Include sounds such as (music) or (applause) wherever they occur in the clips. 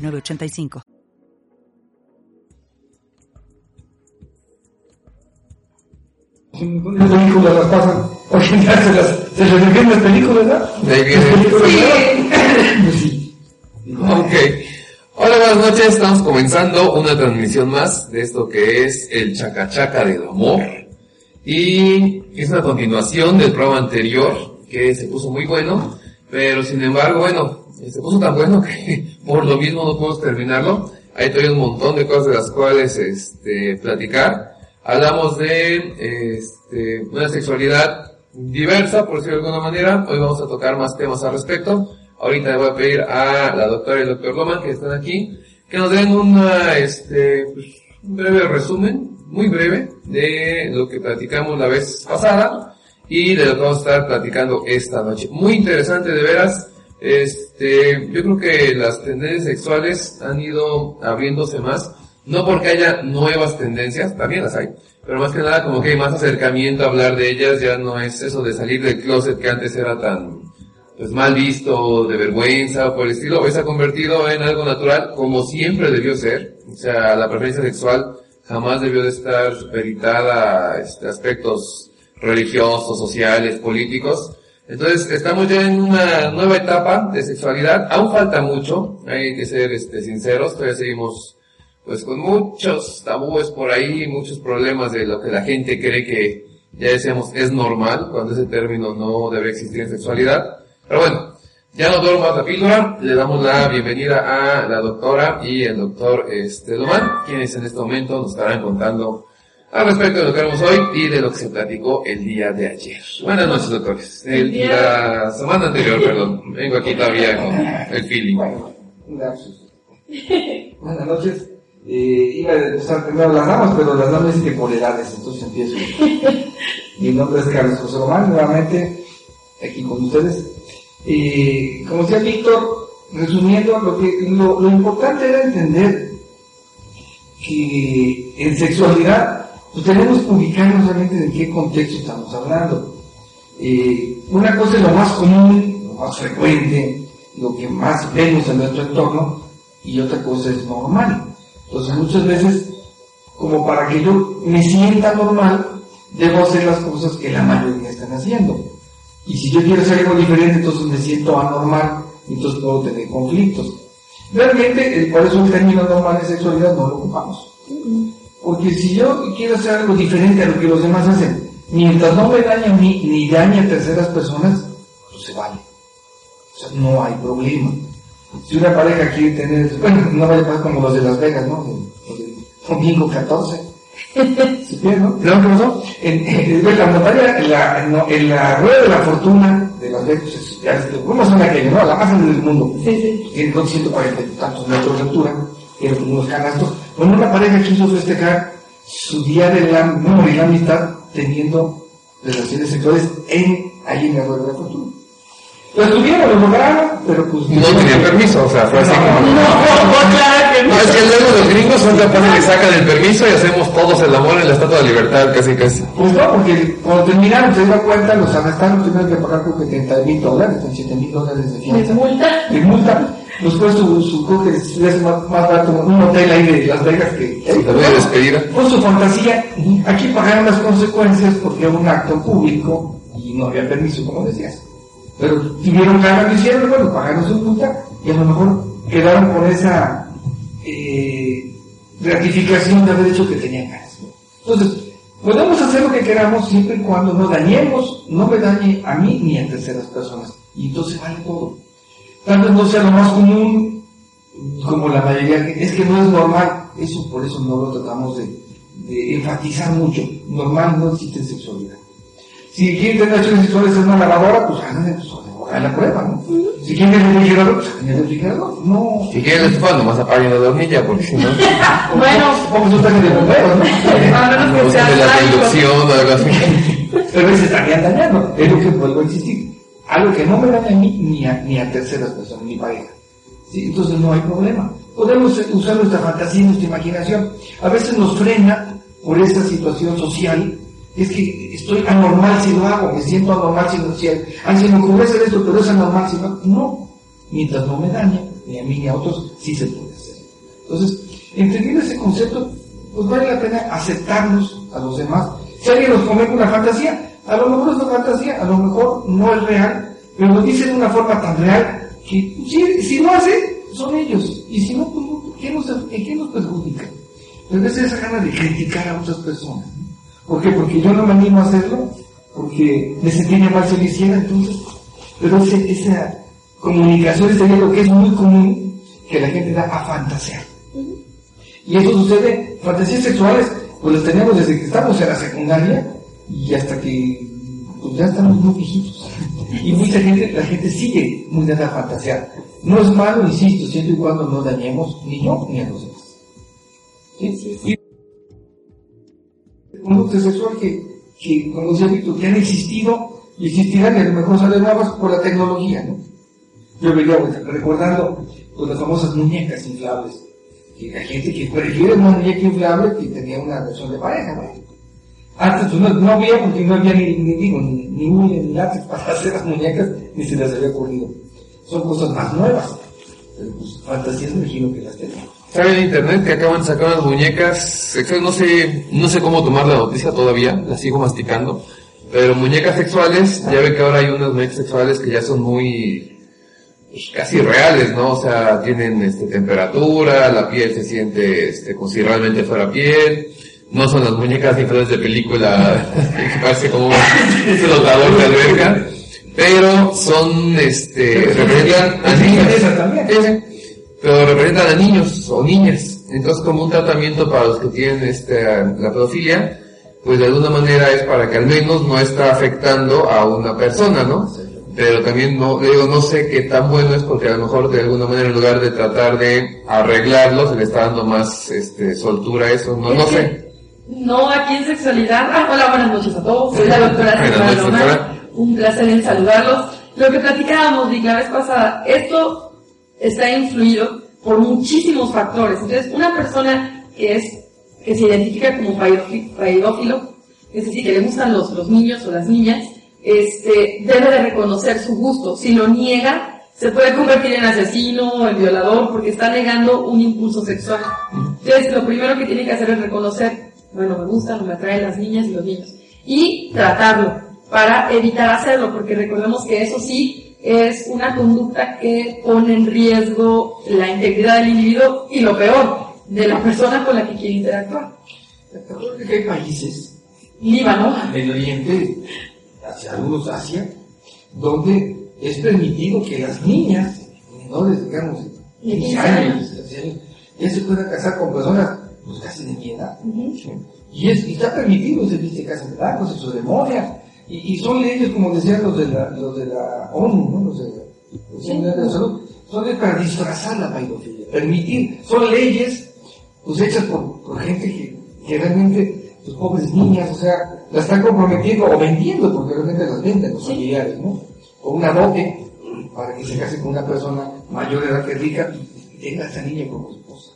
985. ¿Dónde películas las pasan? Hoy en día se las, se las películas, ¿verdad? De ahí viene. Sí. Ok. Hola, buenas noches. Estamos comenzando una transmisión más de esto que es el Chacachaca del Amor. Y es una continuación del programa anterior que se puso muy bueno. Pero sin embargo, bueno, se puso tan bueno que (laughs) por lo mismo no podemos terminarlo. Hay todavía un montón de cosas de las cuales este, platicar. Hablamos de este, una sexualidad diversa, por decirlo de alguna manera. Hoy vamos a tocar más temas al respecto. Ahorita le voy a pedir a la doctora y el doctor Loman, que están aquí, que nos den una, este, pues, un breve resumen, muy breve, de lo que platicamos la vez pasada y de lo que vamos a estar platicando esta noche. Muy interesante de veras. Este, yo creo que las tendencias sexuales han ido abriéndose más, no porque haya nuevas tendencias, también las hay, pero más que nada como que hay más acercamiento a hablar de ellas, ya no es eso de salir del closet que antes era tan pues mal visto, de vergüenza o por el estilo, hoy se ha convertido en algo natural como siempre debió ser, o sea, la preferencia sexual jamás debió de estar supeditada a este, aspectos religiosos, sociales, políticos, entonces, estamos ya en una nueva etapa de sexualidad. Aún falta mucho, hay que ser este, sinceros, todavía seguimos pues con muchos tabúes por ahí, muchos problemas de lo que la gente cree que, ya decíamos, es normal, cuando ese término no debe existir en sexualidad. Pero bueno, ya no duermo más la píldora, le damos la bienvenida a la doctora y el doctor este, Domán, quienes en este momento nos estarán contando al respecto de lo que haremos hoy y de lo que se platicó el día de ayer. Buenas noches, doctores. El, la semana anterior, perdón. Vengo aquí todavía con el feeling. (laughs) Buenas noches. Eh, iba a empezar primero las damas, pero las damas dicen que por edades, entonces empiezo. (laughs) Mi nombre es Carlos José Román, nuevamente aquí con ustedes. Eh, como decía Víctor, resumiendo, lo, que, lo, lo importante era entender que en sexualidad pues tenemos que ubicarnos realmente de qué contexto estamos hablando. Eh, una cosa es lo más común, lo más frecuente, lo que más vemos en nuestro entorno, y otra cosa es normal. Entonces muchas veces, como para que yo me sienta normal, debo hacer las cosas que la mayoría están haciendo. Y si yo quiero hacer algo diferente, entonces me siento anormal, entonces puedo tener conflictos. Realmente, por eso el término normal de sexualidad no lo ocupamos. Porque si yo quiero hacer algo diferente a lo que los demás hacen, mientras no me dañe a mí ni dañe a terceras personas, pues se vale. O sea, no hay problema. Si una pareja quiere tener, (laughs) bueno, no vaya a pasar como los de Las Vegas, ¿no? Domingo 14. (laughs) ¿Sí, no? ¿Qué pasó? En, en, en, la montaña, en la, en, la rueda de la fortuna de Las Vegas, ¿cómo son aquellos, no? La más grande del mundo. Sí, sí. Tiene 140 y tantos metros de altura, tiene unos canastos cuando una pareja quiso festejar su día de la, no, de la amistad teniendo relaciones sexuales en, ahí en la rueda de la fortuna. Lo estuvieron, lo lograron, pero pues... No tenían permiso, o sea, fue así como... No, no, claro que no. No, es que luego los gringos son capaces que sacan el permiso y hacemos todos el amor en la Estatua de Libertad, casi casi. Pues no, porque cuando terminaron, se dieron cuenta, los arrestaron, tuvieron que pagar creo que 30 mil dólares, 7 mil dólares de fianza. ¿De multa? De multa. Después su, su creo que es más, más barato un hotel ahí de Las Vegas que... Sí, la voy a despedir. Con su fantasía, aquí pagaron las consecuencias porque era un acto público y no había permiso, como decías. Pero tuvieron ganas, lo hicieron, bueno, pagaron su multa y a lo mejor quedaron con esa eh, gratificación de haber hecho que tenían ganas. Entonces, podemos hacer lo que queramos siempre y cuando no dañemos, no me dañe a mí ni a terceras personas. Y entonces vale todo. Tal vez no sea lo más común, como la mayoría, es que no es normal. Eso por eso no lo tratamos de enfatizar mucho. Normal no existe sexualidad. Si quieren tener relaciones sexuales en una lavadora, pues háganse pues, a la prueba, ¿no? Si quieren el refrigerador, pues en el refrigerador. No. Si quieren el estufa, nomás apaguen la hornilla, porque si no. (laughs) Bueno, Vamos a estar de bomberos, ¿no? (laughs) de la inducción o algo así. Pero se estarían dañando. Es lo que vuelvo a insistir. Algo que no me daña a mí ni a, ni a terceras personas, ni pareja. ¿Sí? Entonces no hay problema. Podemos usar nuestra fantasía, nuestra imaginación. A veces nos frena por esta situación social. Es que estoy anormal si lo hago, me siento anormal si lo hago. Ah, se me ocurre hacer esto, pero es anormal si lo. No. Mientras no me dañe, ni a mí ni a otros, sí se puede hacer. Entonces, entendiendo ese concepto, pues vale la pena aceptarnos a los demás. Si alguien nos comenta una fantasía, a lo mejor es una fantasía, a lo mejor no es real, pero lo dice de una forma tan real que si, si lo hace, son ellos. Y si no, pues, no, ¿qué nos, ¿en qué nos perjudica? Pero es esa gana de criticar a otras personas. ¿Por qué? Porque yo no me animo a hacerlo, porque me sentiría mal si lo hiciera, entonces. Pero ese- esa comunicación sería lo que es muy común que la gente da a fantasear. Y eso sucede, fantasías sexuales, pues las tenemos desde que estamos en la secundaria y hasta que pues ya estamos muy viejitos. (laughs) Y mucha gente, la gente sigue muy dada a fantasear. No es malo, insisto, siempre y cuando no dañemos ni yo ni a los demás. ¿Sí? Conducta sexual que, que, como decía Víctor, que han existido y existirán y a lo mejor salen nuevas por la tecnología, ¿no? Yo veía, pues, recordando pues, las famosas muñecas inflables, que hay gente que prefiere una muñeca inflable que tenía una relación de pareja. Antes pues, no, no había porque no había ni, ni, digo, ni, ni látex para (laughs) hacer las muñecas, ni se les había ocurrido. Son cosas más nuevas, pero pues fantasías me imagino que las tenemos. ¿Saben en internet que acaban de sacar unas muñecas sexuales? No sé, no sé cómo tomar la noticia todavía, la sigo masticando. Pero muñecas sexuales, ya ven que ahora hay unas muñecas sexuales que ya son muy, pues, casi reales, ¿no? O sea, tienen este, temperatura, la piel se siente este, como si realmente fuera piel. No son las muñecas inflables de película (laughs) que parece como un flotador de alberca. Pero son, este, representan Pero representan a niños o niñas. Entonces, como un tratamiento para los que tienen este, la pedofilia, pues de alguna manera es para que al menos no está afectando a una persona, ¿no? Pero también no, digo, no sé qué tan bueno es porque a lo mejor de alguna manera en lugar de tratar de arreglarlo, se le está dando más este, soltura a eso, no, no sé. No, aquí en sexualidad. Ah, hola, buenas noches a todos. Soy la doctora doctora. Un placer en saludarlos. Lo que platicábamos Vic, la vez pasada, esto está influido por muchísimos factores. Entonces, una persona que es que se identifica como paidófilo, es decir, que le gustan los, los niños o las niñas, este, debe de reconocer su gusto. Si lo niega, se puede convertir en asesino o en violador porque está negando un impulso sexual. Entonces, lo primero que tiene que hacer es reconocer, bueno, me gustan me atraen las niñas y los niños. Y tratarlo para evitar hacerlo, porque recordemos que eso sí es una conducta que pone en riesgo la integridad del individuo y lo peor, de la persona con la que quiere interactuar. ¿Te acuerdas que hay países Líbano, en el Oriente, hacia algunos Asia, donde es permitido que las niñas, menores, digamos, de 15 años, 16 años, ya se puedan casar con personas pues casi de mi edad. Y, es, y está permitido, se dice casa de blanco, se ceremonia, y, y son leyes, como decían los de la, los de la ONU, ¿no? los de la Organización Mundial de la Salud, son leyes para disfrazar la pedofilia, permitir, son leyes pues hechas por, por gente que, que realmente, pues pobres niñas, o sea, las están comprometiendo o vendiendo, porque realmente las venden los familiares, ¿no? O una dote para que se case con una persona mayor de edad que rica y tenga a esa niña como esposa.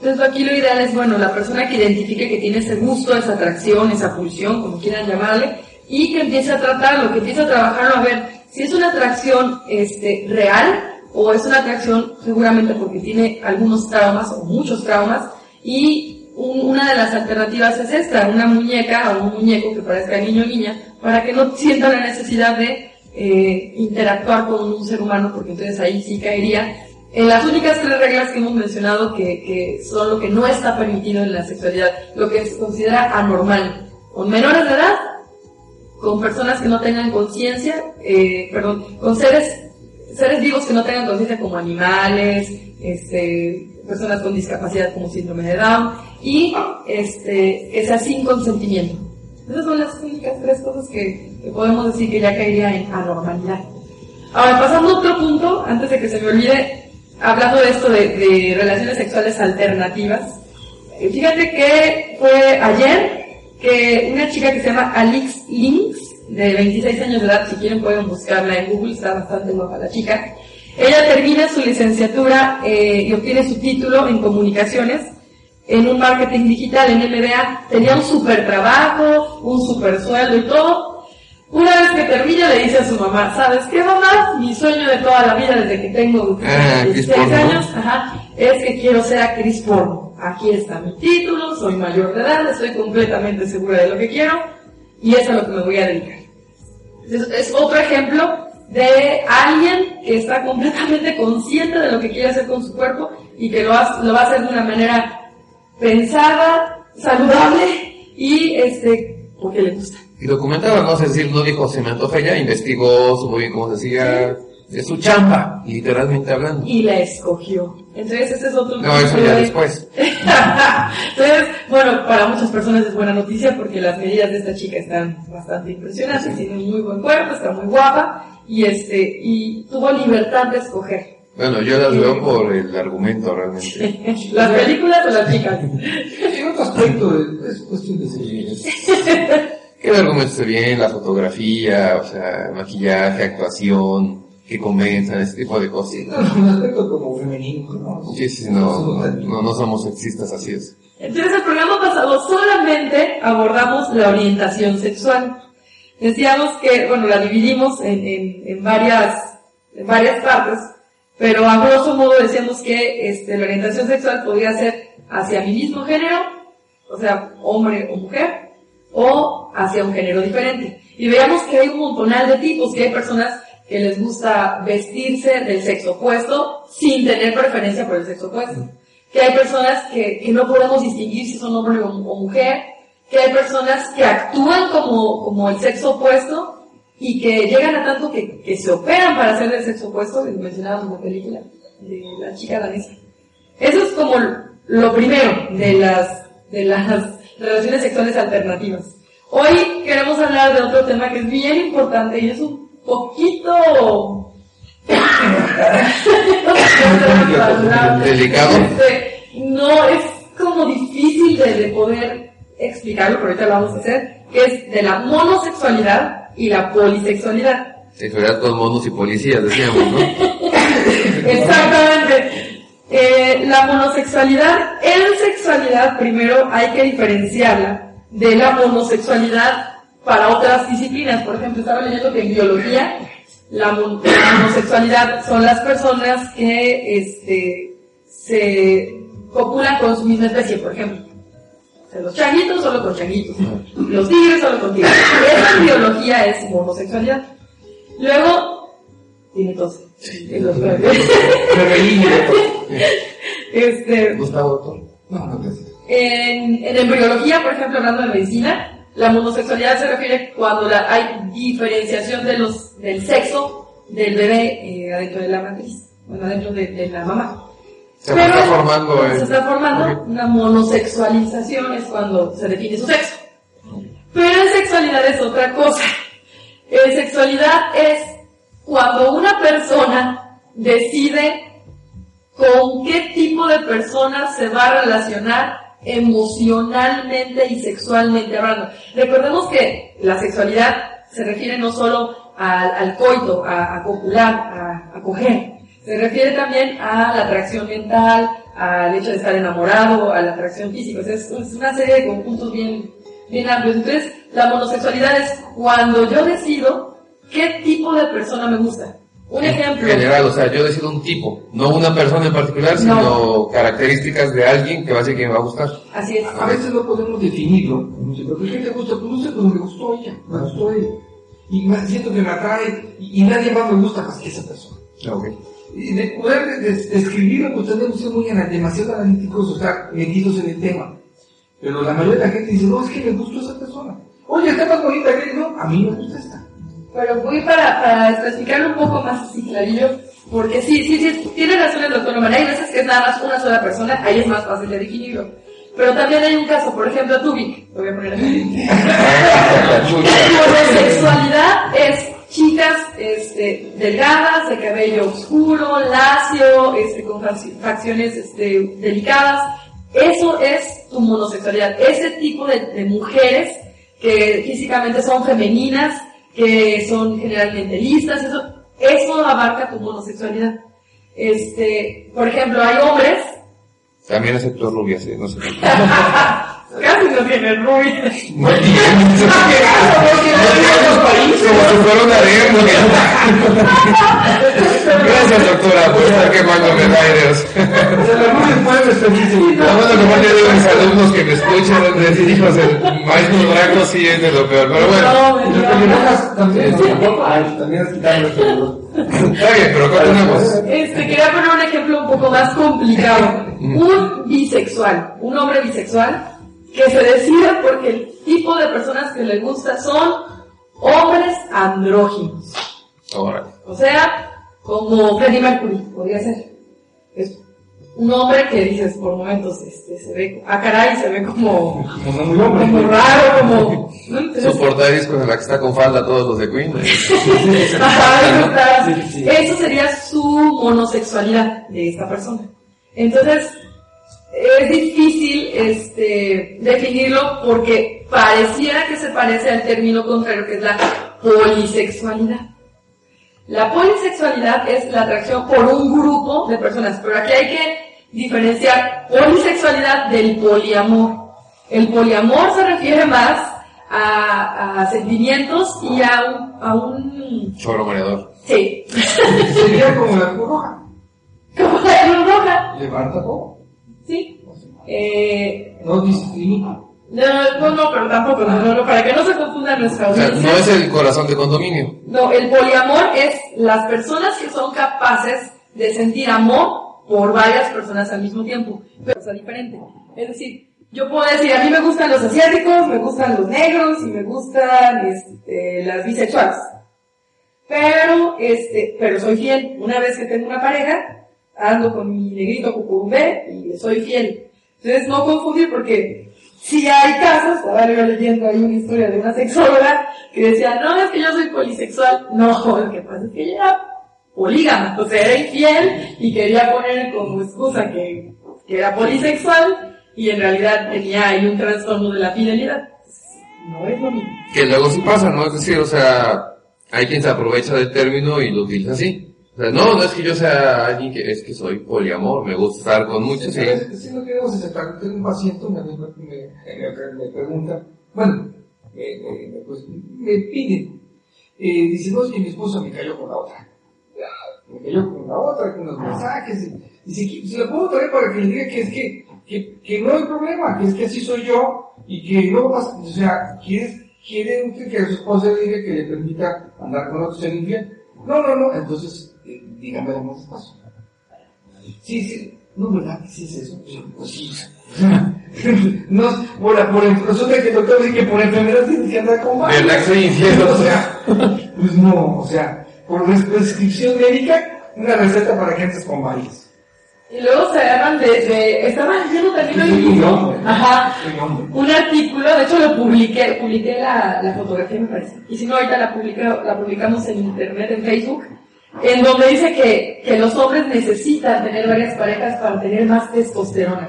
Entonces aquí lo ideal es, bueno, la persona que identifique que tiene ese gusto, esa atracción, esa pulsión, como quieran llamarle, y que empiece a tratarlo, que empiece a trabajarlo a ver si es una atracción este, real o es una atracción seguramente porque tiene algunos traumas o muchos traumas y un- una de las alternativas es esta, una muñeca o un muñeco que parezca niño o niña, para que no (laughs) sienta la necesidad de eh, interactuar con un ser humano, porque entonces ahí sí caería en las únicas tres reglas que hemos mencionado que, que son lo que no está permitido en la sexualidad, lo que se considera anormal, con menores de edad, con personas que no tengan conciencia, eh, perdón, con seres, seres vivos que no tengan conciencia como animales, este, personas con discapacidad como síndrome de Down, y este, que sea sin consentimiento. Esas son las únicas tres cosas que, que podemos decir que ya caería en anormalidad. Ahora, pasando a otro punto, antes de que se me olvide, hablando de esto de, de relaciones sexuales alternativas, eh, fíjate que fue ayer que una chica que se llama Alix Links, de 26 años de edad, si quieren pueden buscarla en Google, está bastante guapa la chica. Ella termina su licenciatura eh, y obtiene su título en comunicaciones en un marketing digital en MBA. Tenía un super trabajo, un super sueldo y todo. Una vez que termina le dice a su mamá, ¿sabes qué mamá? Mi sueño de toda la vida desde que tengo Ah, actriz 16 porno. años ajá, es que quiero ser actriz porno. Aquí está mi título, soy mayor de edad, estoy completamente segura de lo que quiero y es a lo que me voy a dedicar. Es, es otro ejemplo de alguien que está completamente consciente de lo que quiere hacer con su cuerpo y que lo, ha- lo va a hacer de una manera pensada, saludable y este porque le gusta. Y documentaba, ¿no? Es decir, no dijo se me antoja ya, investigó, supo bien cómo se hacía, de su chamba, literalmente hablando. Y la escogió. Entonces ese es otro No, eso ya de- después. (laughs) Entonces, bueno, para muchas personas es buena noticia porque las medidas de esta chica están bastante impresionantes, tiene un muy buen cuerpo, está muy guapa y este y tuvo libertad de escoger. Bueno, yo las veo por el argumento realmente. (laughs) ¿Las películas o las chicas? En otro aspecto, eh, es cuestión de ser. (laughs) Que el argumento esté bien, la fotografía, o sea, maquillaje, actuación, que convenzan, ese tipo de cosas. Sí, no, un aspecto como femenino, ¿no? Sí, sí, no, no, no somos sexistas, así es. Entonces, el programa pasado solamente abordamos la orientación sexual. Decíamos que, bueno, la dividimos en, en, en varias, en varias partes, pero a grosso modo decíamos que este, la orientación sexual podría ser hacia mi mismo género, o sea, hombre o mujer, o hacia un género diferente. Y veíamos que hay un montonal de tipos, que hay personas que les gusta vestirse del sexo opuesto sin tener preferencia por el sexo opuesto. Que hay personas que, que no podemos distinguir si son hombre o, o mujer. Que hay personas que actúan como, como el sexo opuesto y que llegan a tanto que, que se operan para ser del sexo opuesto, que mencionábamos en la película de la chica danesa. Eso es como lo primero de las, de las relaciones sexuales alternativas. Hoy queremos hablar de otro tema que es bien importante y es un poquito... Delicado. Este, no, es como difícil de, de poder explicarlo, pero ahorita lo vamos a hacer, que es de la monosexualidad y la polisexualidad. Sexualidad con monos y policías, decíamos, ¿no? (laughs) Exactamente. Eh, la monosexualidad, en sexualidad primero hay que diferenciarla de la monosexualidad para otras disciplinas. Por ejemplo, estaba leyendo que en biología la, la monosexualidad son las personas que este, se copulan con su misma especie, por ejemplo. O sea, los changuitos solo con changuitos, los tigres solo con tigres. Esa biología es monosexualidad. Luego, tiene tos. Femenino. Este, Gustavo, doctor. No, no, gracias. en, en embriología, por ejemplo, hablando de medicina, la monosexualidad se refiere cuando la- hay diferenciación de los, del sexo del bebé eh, adentro de la matriz, bueno, adentro de, de la mamá. Se está formando se está una monosexualización es cuando se define su sexo. Pero en sexualidad es otra cosa. En sexualidad es cuando una persona decide con qué tipo de persona se va a relacionar emocionalmente y sexualmente hablando. Recordemos que la sexualidad se refiere no solo al, coito, a, copular, a, coger, se refiere también a la atracción mental, al hecho de estar enamorado, a la atracción física. Es una serie de conjuntos bien, bien amplios. Entonces, la monosexualidad es cuando yo decido qué tipo de persona me gusta. Un ejemplo. En general, o sea, yo decido un tipo, no una persona en particular, sino No. características de alguien que va a ser que me va a gustar. Así es. A veces no podemos definirlo. ¿Pero qué te gusta? Pues no sé, pero me gustó ella, me gustó él. Y más siento que me atrae y, y nadie más me gusta más que esa persona. Ok. Y de poder des- describirlo, pues tenemos que ser muy demasiado analíticos, o sea, metidos en el tema. Pero la mayoría de la gente dice, no, es que me gustó esa persona. Oye, está más bonita que él, no, a mí me gusta esta. Pero voy para, para especificarlo un poco más así clarillo, porque sí, sí, sí, tiene razón el doctor Lomar. Hay veces que es nada más una sola persona, ahí es más fácil de definirlo. Pero también hay un caso, por ejemplo, Vic, lo voy a poner aquí. (laughs) Homosexualidad es chicas este, delgadas, de cabello oscuro, lacio, este, con facciones este, delicadas. Eso es tu monosexualidad. Ese tipo de, de mujeres que físicamente son femeninas, que son generalmente listas, eso, eso abarca tu monosexualidad. Este, por ejemplo, hay hombres. También aceptó rubias, ¿eh? no sé. (laughs) Casi no tiene rubia. No tiene. (laughs) Como si fuera una (laughs) Gracias, doctora, por estar quemando medallas. No, bueno, como le digo a mis alumnos que me escuchan, decir hijos del maestro Draco sí es de lo peor, pero bueno. También, Está bien, pero continuemos. Este, quería poner un ejemplo un poco más complicado. Un bisexual, un hombre bisexual, que se decida porque el tipo de personas que le gusta son hombres andróginos. O sea, como Freddie Mercury, podría ser. Es un hombre que dices por momentos este, se ve, a caray, se ve como, como, raro, como... (laughs) Su portada con la que está con falda todos los de Queen. (laughs) Eso sería su monosexualidad de esta persona. Entonces, es difícil este, definirlo porque pareciera que se parece al término contrario que es la polisexualidad. La polisexualidad es la atracción por un grupo de personas, pero aquí hay que diferenciar polisexualidad del poliamor. El poliamor se refiere más a, sentimientos y a un... A un... Choro mareador. Sí. (laughs) Sería como la cruz roja. Como la cruz roja. Levanta todo. Sí. Eh, no discrimina. No, no, pero tampoco, no, no, para que no se confunda nuestra audiencia. no es el corazón de condominio. No, el poliamor es las personas que son capaces de sentir amor por varias personas al mismo tiempo, pero es diferente. Es decir, yo puedo decir, a mí me gustan los asiáticos, me gustan los negros y me gustan este, las bisexuales. Pero, este, pero soy fiel. Una vez que tengo una pareja, ando con mi negrito cucurumbé y soy fiel. Entonces no confundir porque si hay casos, estaba leyendo ahí una historia de una sexóloga que decía, no, es que yo soy polisexual. No, lo que pasa es que ella era polígama, o sea, era infiel y quería poner como excusa que, que era polisexual y en realidad tenía ahí un trastorno de la fidelidad. No es lo mismo. Que luego sí pasa, ¿no? Es decir, o sea, hay quien se aprovecha del término y lo utiliza así no, no es que yo sea alguien que es que soy poliamor, me gusta estar con muchos. Sí, sí. sí lo que debemos aceptar. Tengo un paciente, me, me, me, me pregunta, bueno, me, pues, me pide, eh, dice, no, es que mi esposa me cayó con la otra. Me cayó con la otra, con los mensajes. Dice, se lo puedo traer para que le diga que es que, que, que no hay problema, que es que así soy yo y que no pasa, o sea, quiere, quiere que su esposa le diga que le permita andar con otro ser infiel. No, no, no, entonces dígame de más despacio. Sí, sí, no, ¿verdad? Sí es eso. Pues sí. no, por, por resulta que el doctor dice que por enfermedad tienes que andar con varios. ¿Verdad que soy? O sea, pues no, o sea, por prescripción médica, una receta para que entres con varios. Y luego se agarran de, de estaba leyendo también hoy ajá, un artículo, de hecho lo publiqué, publiqué la, la fotografía me parece, y si no ahorita la, publica, la publicamos en internet, en Facebook, en donde dice que, que los hombres necesitan tener varias parejas para tener más testosterona.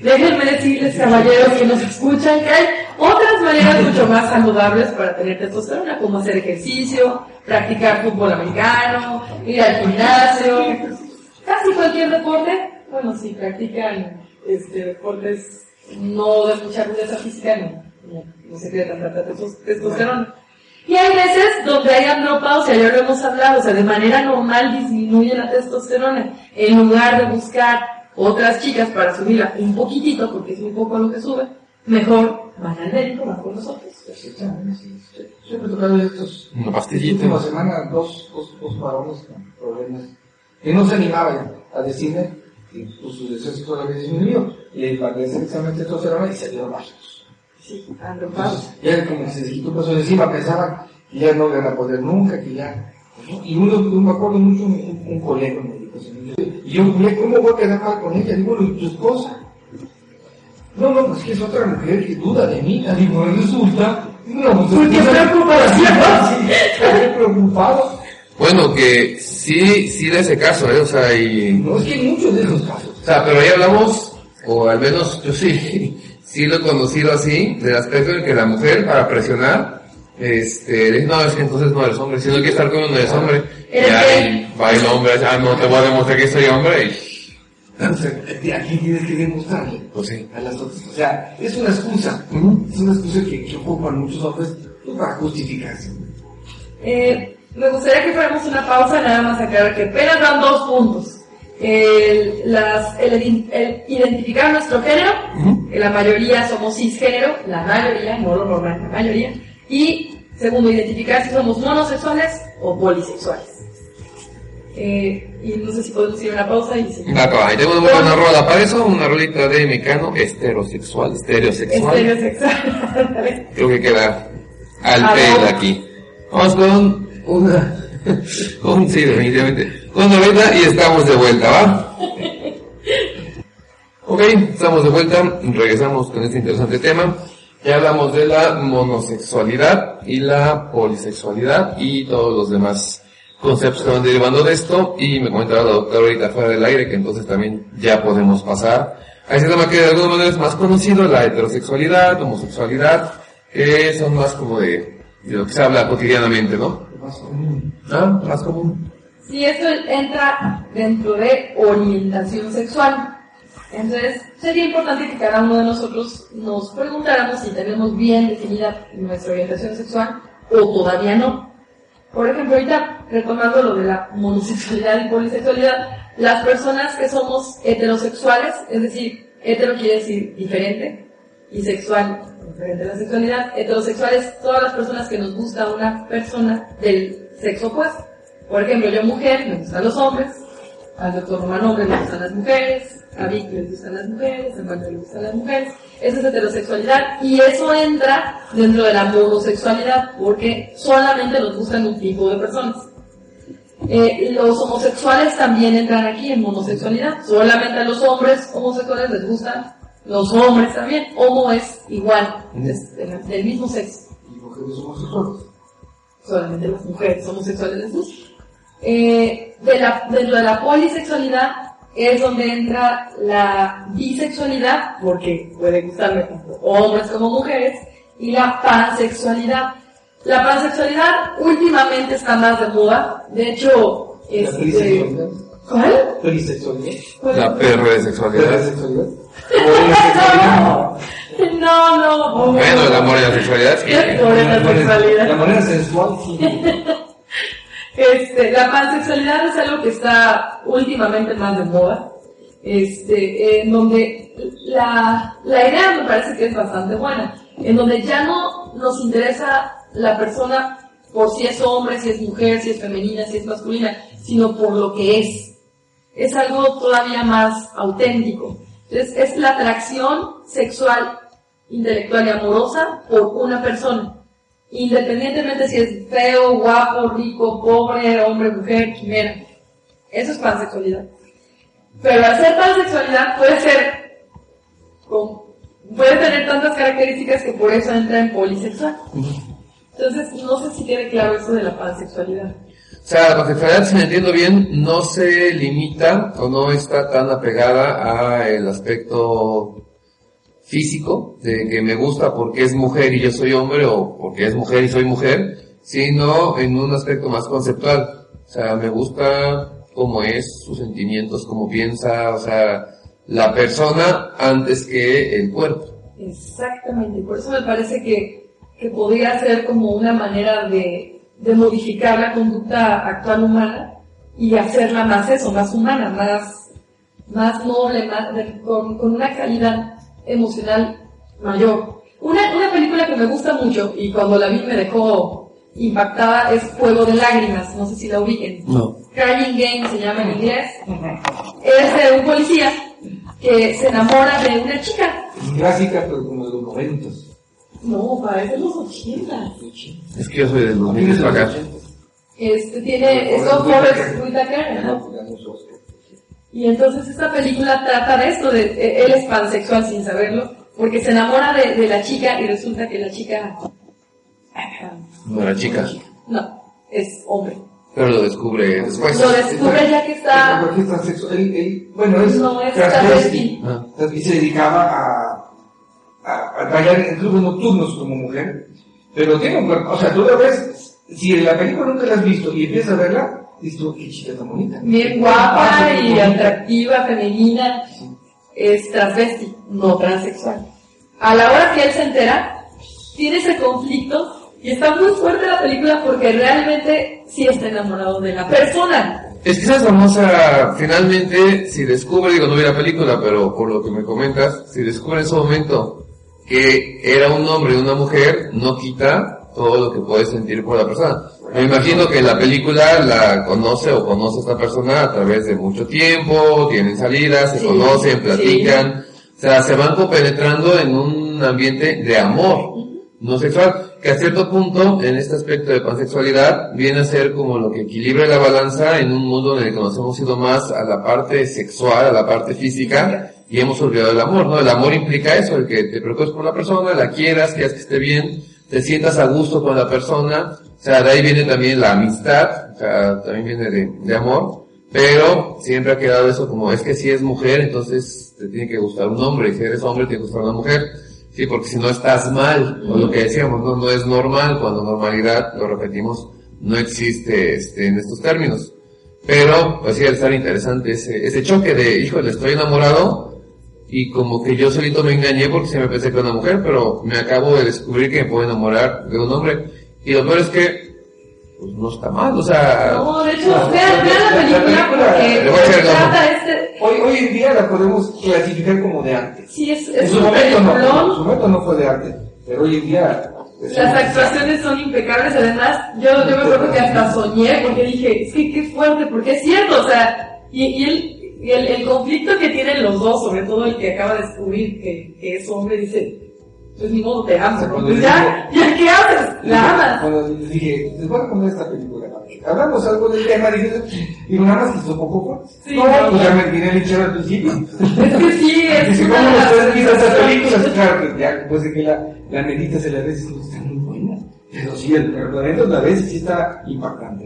Déjenme decirles, caballeros que nos escuchan, que hay otras maneras mucho más saludables para tener testosterona, como hacer ejercicio, practicar fútbol americano, ir al gimnasio, casi cualquier deporte. Bueno, si practican este, deportes no de mucha rudeza física, no, no, se crea tanta testosterona. Y hay veces donde hay andropausia, ya lo hemos hablado, o sea, de manera normal disminuye la testosterona. En lugar de buscar otras chicas para subirla un poquitito, porque es un poco lo que sube, mejor van al médico, van con nosotros. Siempre tocado estos. Una pastillita. Última semana, dos, dos, dos varones con problemas. Que no se animaban a decirme que pues, su deseo sexual había disminuido. Y le pagué ese examen testosterona y se dieron Sí, ya como se quitó un peso de encima, pensaban que ya no iban a poder nunca, que ya. Y uno, me acuerdo mucho, un, un colega me dijo, y yo, ¿cómo voy a quedar mal con ella? Digo, ¿y tu esposa? No, no, pues que es otra mujer que duda de mí. Digo, resulta, no, pues Porque preocupación. Sí, estoy preocupado. Bueno, que sí, sí de ese caso, ¿eh? O sea, y... No, es que hay muchos de esos casos. O sea, pero ahí hablamos, o al menos yo sí, sí lo he conocido así, del aspecto en que la mujer, para presionar, este, dice, no, es que entonces no eres hombre, si no quieres estar conmigo no eres hombre. Y ¿Eres ahí va el hombre, ah, no te voy a demostrar que soy hombre, y sea, aquí tienes que demostrarle pues sí. a las otras. O sea, es una excusa. Es una excusa que, que ocupan muchos hombres para justificarse. Eh, me gustaría que fuéramos una pausa, nada más aclarar que apenas dan dos puntos. El, las, el, ident- el identificar nuestro género, que la mayoría somos cisgénero, la mayoría, no lo normal, la mayoría. Y segundo, identificar si somos monosexuales o polisexuales. Eh, y no sé si podemos ir a una pausa y seguir. Acá, ahí tengo una rola para eso, una rolita de Mecano, heterosexual, estereosexual. Estereosexual. (laughs) Creo que queda al pelo aquí. Vamos con una, (laughs) con, sí, definitivamente, con noventa y estamos de vuelta, ¿va? Ok, estamos de vuelta, regresamos con este interesante tema. Ya hablamos de la monosexualidad y la polisexualidad y todos los demás conceptos que van derivando de esto y me comentaba la doctora ahorita fuera del aire que entonces también ya podemos pasar a ese tema que de alguna manera es más conocido, la heterosexualidad, homosexualidad, que son más como de, de lo que se habla cotidianamente, ¿no? Más común. Ah, más común. Sí, esto entra dentro de orientación sexual. Entonces, sería importante que cada uno de nosotros nos preguntáramos si tenemos bien definida nuestra orientación sexual o todavía no. Por ejemplo, ahorita retomando lo de la monosexualidad y polisexualidad, las personas que somos heterosexuales, es decir, hetero quiere decir diferente y sexual, diferente a la sexualidad, heterosexuales, todas las personas que nos gusta una persona del sexo opuesto. Por ejemplo, yo mujer, me gustan los hombres, al doctor hombre le gustan las mujeres, a Vic le gustan las mujeres, a Marta le gustan las mujeres. Eso es heterosexualidad y eso entra dentro de la monosexualidad porque solamente nos gustan un tipo de personas. Eh, los homosexuales también entran aquí en homosexualidad. Solamente a los hombres homosexuales les gustan los hombres también. Homo es igual, es del, mismo sexo. Y mujeres homosexuales. Solamente las mujeres homosexuales les gusta. Eh, de la, dentro de la polisexualidad es donde entra la bisexualidad, porque puede gustarme tanto hombres como mujeres, y la pansexualidad. La pansexualidad últimamente está más de moda. De hecho, La este, perisexualidad. ¿cuál? Perisexualidad. La perra de sexualidad. Perisexualidad. O la sexualidad. (laughs) No, no. Bueno, el amor y la sexualidad, sí. Por esa sexualidad. La manera sensual, sí. (laughs) Este, la pansexualidad es algo que está últimamente más de moda, este, en donde la, la idea me parece que es bastante buena, en donde ya no nos interesa la persona por si es hombre, si es mujer, si es femenina, si es masculina, sino por lo que es. Es algo todavía más auténtico. Entonces, es la atracción sexual, intelectual y amorosa por una persona independientemente si es feo, guapo, rico, pobre, hombre, mujer, quimera. Eso es pansexualidad. Pero al ser pansexualidad puede ser, puede tener tantas características que por eso entra en polisexual. Entonces, no sé si quede claro eso de la pansexualidad. O sea, la pansexualidad, si me entiendo bien, no se limita o no está tan apegada a el aspecto físico, de que me gusta porque es mujer y yo soy hombre o porque es mujer y soy mujer, sino en un aspecto más conceptual. O sea, me gusta cómo es, sus sentimientos, cómo piensa, o sea, la persona antes que el cuerpo. Exactamente, por eso me parece que, que podría ser como una manera de, de modificar la conducta actual humana y hacerla más eso, más humana, más, más noble, más, con una calidad emocional mayor. Una, una película que me gusta mucho y cuando la vi me dejó impactada es Fuego de Lágrimas, no sé si la ubiquen. No. Crying Game se llama en inglés. Es de un policía que se enamora de una chica Clásica, pero como de los noventas. no, parece los 80. Es que yo soy del 2000 Tienes para los acá. ochentas. Este tiene, es Don Forrest Whitaker, ¿no? Y entonces esta película trata de esto, de, eh, él es pansexual sin saberlo, porque se enamora de, de la chica y resulta que la chica No era chica, no, es hombre. pero lo descubre después. Lo descubre ya que está... Porque es transexual. Él, él, bueno, es No, es transvesti. travesti. Ah. Y se dedicaba a, a, a bailar en clubes nocturnos como mujer. Pero tiene un cuerpo, o sea, tú la ves, si en la película nunca la has visto y empiezas a verla, dices tú, qué chica tan bonita. Bien guapa y atractiva, femenina, es transvesti, no transexual. A la hora que él se entera, tiene ese conflicto y está muy fuerte la película porque realmente sí está enamorado de la persona. Es que esa es famosa, finalmente, si descubre, digo, no vi la película, pero por lo que me comentas, si descubre en ese momento que era un hombre y una mujer, no quita todo lo que puede sentir por la persona. Me imagino que la película la conoce o conoce a esta persona a través de mucho tiempo, tienen salidas, se Sí, conocen, sí. platican, o sea, se van compenetrando en un ambiente de amor, no sexual, que a cierto punto, en este aspecto de pansexualidad, viene a ser como lo que equilibra la balanza en un mundo en el que nos hemos ido más a la parte sexual, a la parte física, y hemos olvidado el amor, ¿no? El amor implica eso, el que te preocupes por la persona, la quieras, quieras que esté bien, te sientas a gusto con la persona, o sea, de ahí viene también la amistad, o sea, también viene de, amor, pero siempre ha quedado eso como, es que si es mujer, entonces te tiene que gustar un hombre, y si eres hombre, te tiene que gustar una mujer. Sí, porque si no estás mal, o lo que decíamos, no, no es normal, cuando normalidad, lo repetimos, no existe este, en estos términos. Pero, pues sí, al estar interesante ese, ese choque de, híjole, estoy enamorado, y como que yo solito me engañé porque se me pensé que era una mujer, pero me acabo de descubrir que me puedo enamorar de un hombre. Y lo peor es que, pues no está mal, o sea, No, de hecho, No, vean, vean la la película porque Le voy a trata este... Hoy, hoy en día la podemos clasificar como de arte. Sí, es, En es su un momento no, en su momento no fue de arte, pero hoy en día... Las actuaciones son impecables, además, yo, yo me acuerdo que hasta soñé porque dije, es que qué fuerte, porque es cierto, o sea, y, y el, y el, el conflicto que tienen los dos, sobre todo el que acaba de descubrir que, que es hombre, dice, pues ni modo te amo, Cuando pues ya, ya, ¿qué haces? La amas. Cuando les dije, les voy a poner esta película. Hablamos algo del tema, dije, y nada más que hizo poco fuerte. Sí, no, no, pues no. ya me tiré el hinchero al principio. Es que sí, (laughs) es Dice, ¿cómo ustedes estas películas? Claro que ya después de que la, la medita se la ves, dice, está muy buena. Pero sí, el planeta la ves y sí está impactante.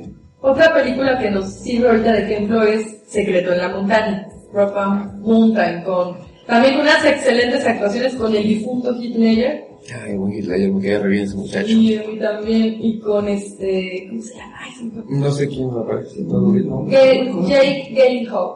Otra película que nos sirve ahorita de ejemplo es Secreto en la Montaña, Rockbound Mountain, con, también unas excelentes actuaciones con el difunto Heath Ledger, ay, muy Hitler, me quedé re bien ese muchacho. y, y también, y con este, ¿cómo se llama? Ay, se me fue. No sé quién me aparece, no lo. Que- Jake Gyllenhaal,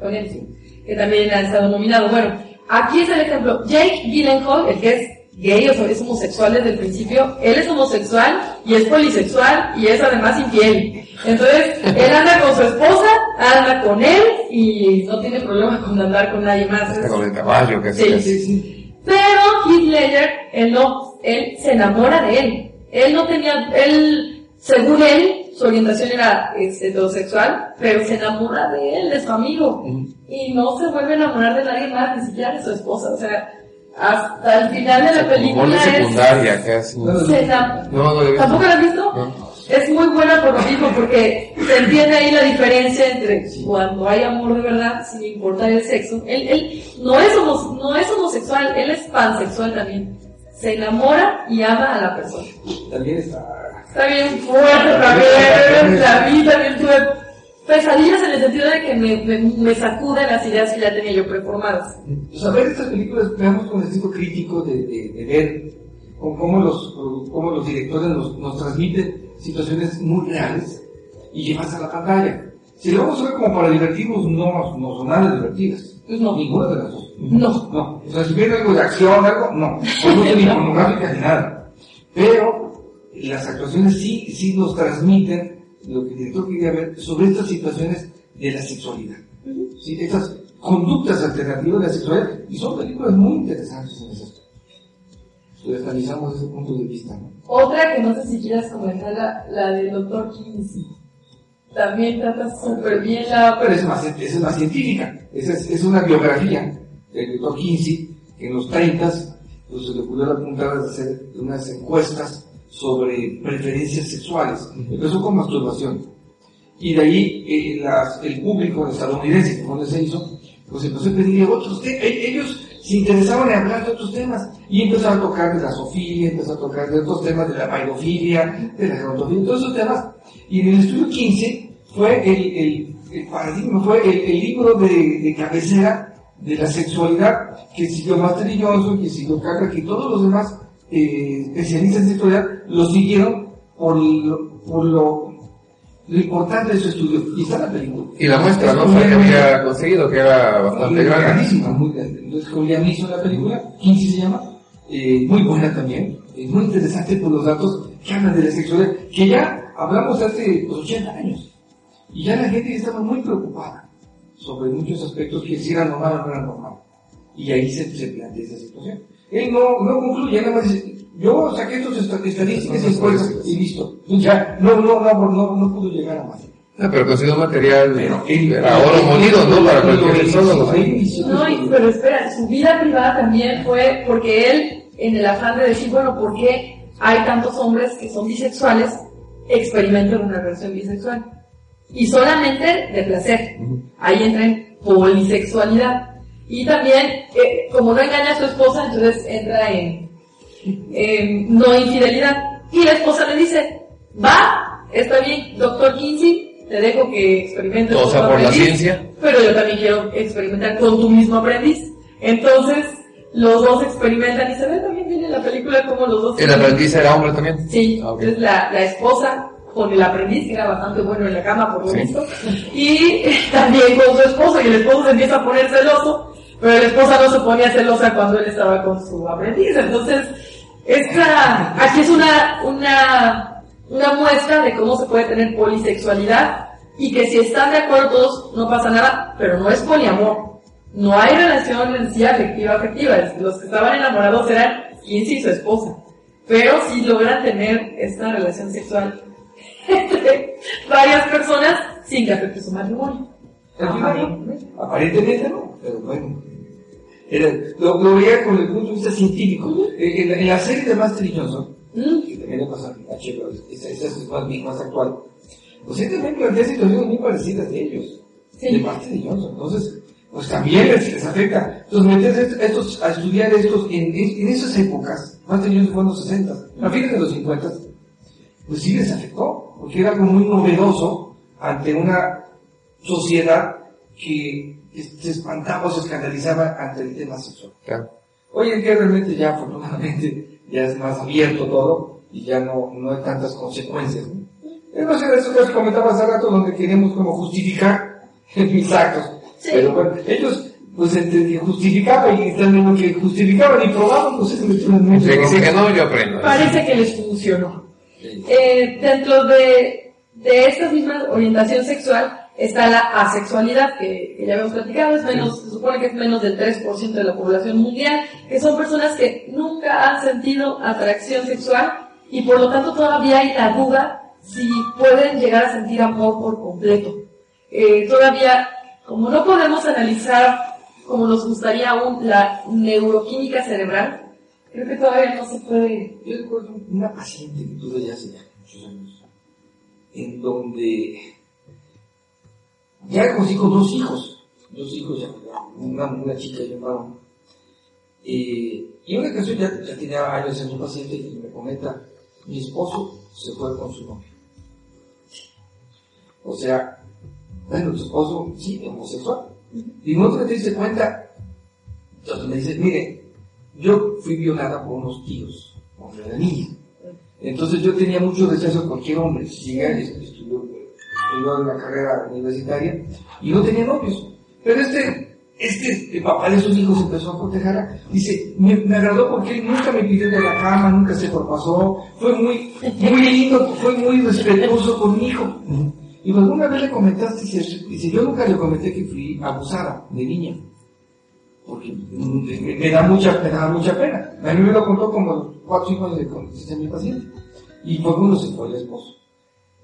con él sí, que también ha estado nominado. Bueno, aquí es el ejemplo. Jake Gyllenhaal, el que es gay, o es homosexual desde el principio, él es homosexual y es polisexual y es además infiel. Entonces, él anda con su esposa, anda con él y no tiene problema con andar con nadie más. Está con el caballo, casi. Sí. Sí, sí. Pero Heath Ledger, él no, él se enamora de él. Él no tenía, él, según él, su orientación era este, heterosexual, pero se enamora de él, de su amigo. Y no se vuelve a enamorar de nadie más, ni siquiera de su esposa. O sea, hasta el final de la película es... secundaria, casi. Se enam- No, no lo he visto. ¿Tampoco la has visto? No. Es muy buena por lo mismo, porque se entiende ahí la diferencia entre cuando hay amor de verdad, sin importar el sexo. Él, él no, es homo- no es homosexual, él es pansexual también. Se enamora y ama a la persona. También está... Está bien fuerte también, la vida también tuve pesadillas en el sentido de que me, me, me sacuden las ideas que ya tenía yo preformadas. Pues a ver estas películas, veamos con el sentido crítico de, de, de ver con cómo los, cómo los directores nos, nos transmiten situaciones muy reales y llevarse a la pantalla. Si lo vamos a ver como para divertirnos, no, no son nada divertidas. Pues no. Ninguna de las dos. No. No. O sea, si viene algo de acción, algo, no. No, no (laughs) ni pornográficas ni nada. Pero las actuaciones sí, sí nos transmiten lo que el director quería ver sobre estas situaciones de la sexualidad. ¿sí? Estas conductas alternativas de la sexualidad. Y son películas muy interesantes en ese aspecto. Las analizamos ese punto de vista. ¿no? Otra que no sé si quieras comentar, la, la del doctor Kinsey. También trata súper bien la... Pero es más, es más científica. Esa es, es una biografía del doctor Kinsey, que en los 30 pues, se le ocurrió la puntada de hacer unas encuestas sobre preferencias sexuales. Empezó con masturbación. Y de ahí eh, las- el público estadounidense, cuando se hizo, pues empezó a pedirle a otros. te- e- ellos se interesaban en hablar de otros temas y empezaron a tocar de la sofilia, empezó a tocar de otros temas de la maidofilia, de la gerontofilia, todos esos temas. Y en el estudio 15 fue el, el, el paradigma, fue el, el libro de, de, cabecera de la sexualidad que siguió Master y Johnson, que siguió Carter, que todos los demás eh, especialistas en sexualidad lo siguieron por lo, por lo, lo importante de su estudio. Y está la película. Y la muestra, ¿no? Que había conseguido, que era bastante grande. Grandísima, muy grande. Entonces Julián hizo la película, 15 se llama, eh, muy buena también, es muy interesante por los datos que hablan de la sexualidad, que ya hablamos hace 80 años. Y ya la gente estaba muy preocupada sobre muchos aspectos que si era normal o no era normal. Y ahí se, se plantea esa situación. Él no, no concluye, nada más dice, yo saqué estos estadísticas y y listo. Ya, no, no, no, no, no pudo llegar a más. No, pero consiguió material pero, era oro molido, ¿no? Para cualquier persona. No, pero espera, su vida privada también fue porque él, en el afán de decir, bueno, ¿por qué hay tantos hombres que son bisexuales, experimentan una relación bisexual? Y solamente de placer. Ahí entra en polisexualidad. Y también, eh, como no engaña a su esposa, entonces entra en no infidelidad. Y la esposa le dice, va, está bien, doctor Kinsey, te dejo que experimentes por la ciencia. Pero yo también quiero experimentar con tu mismo aprendiz. Entonces, los dos experimentan y se ve también bien en la película como los dos... ¿El aprendiz era hombre también? Sí, ah, entonces la, la esposa con el aprendiz, que era bastante bueno en la cama por lo visto, y (laughs) también con su esposo, y el esposo se empieza a poner celoso, pero la esposa no se ponía celosa cuando él estaba con su aprendiz, entonces esta, aquí es una, una, una muestra de cómo se puede tener polisexualidad y que si están de acuerdo todos no pasa nada, pero no es poliamor. No hay relación en sí afectiva afectiva. Los que estaban enamorados eran Quincy y su esposa. Pero sí logran tener esta relación sexual (laughs) entre varias personas sin que afecte su matrimonio. Aparentemente no, pero bueno. Era, lo, lo, veía con el punto de vista científico. Eh, en, en, la serie de Master Johnson, que también le pasa a H, esa, esa es más, más actual, pues él también plantea situaciones muy parecidas de ellos, sí. de Master Johnson. Entonces, pues también les, les afecta. Entonces, meter estos, a estudiar estos en, en, esas épocas, Master Johnson fue en los 60, a fines de los 50, pues sí les afectó, porque era algo muy novedoso ante una sociedad que se espantaba o se escandalizaba ante el tema sexual. Claro. Hoy en día realmente ya afortunadamente ya es más abierto todo y ya no, no hay tantas consecuencias. ¿no? Es no sé de eso que comentaba hace rato donde queremos como justificar (laughs) mis actos. Sí. Pero bueno, ellos pues entre justificaban y están viendo que justificaban y probaban, pues es mucho. Sí, sí, que no, yo aprendo. Parece que les funcionó. Sí. Eh, dentro de, de esta misma orientación sexual, está la asexualidad, que, ya habíamos platicado, es menos, se supone que es menos del 3% de la población mundial, que son personas que nunca han sentido atracción sexual y por lo tanto todavía hay la duda si pueden llegar a sentir amor por completo. Eh, todavía, como no podemos analizar como nos gustaría aún la neuroquímica cerebral, creo que todavía no se puede. Yo recuerdo una paciente que tuve ya hace muchos años, en donde ya consigo dos hijos, dos hijos ya, una, una chica y un varón. Eh, y una ocasión ya, ya tenía años en un paciente que me comenta, mi esposo se fue con su novio. O sea, bueno, tu esposo sí, homosexual. Y no te diste cuenta, entonces me dice, mire, yo fui violada por unos tíos, cuando era niña. Entonces yo tenía mucho rechazo a cualquier hombre. Si llega, estudió en la carrera universitaria y no tenía novios. Pero este, este el papá de sus hijos empezó a protegerla. Dice, me, me, agradó porque nunca me pidió de la cama, nunca se propasó, fue muy, muy lindo, fue muy respetuoso con mi hijo. Y alguna vez le comentaste, dice, yo nunca le comenté que fui abusada de niña. Porque me, me da mucha, me da mucha pena. A mí me lo contó como cuatro hijos de, de mi paciente. Y por uno se fue el esposo.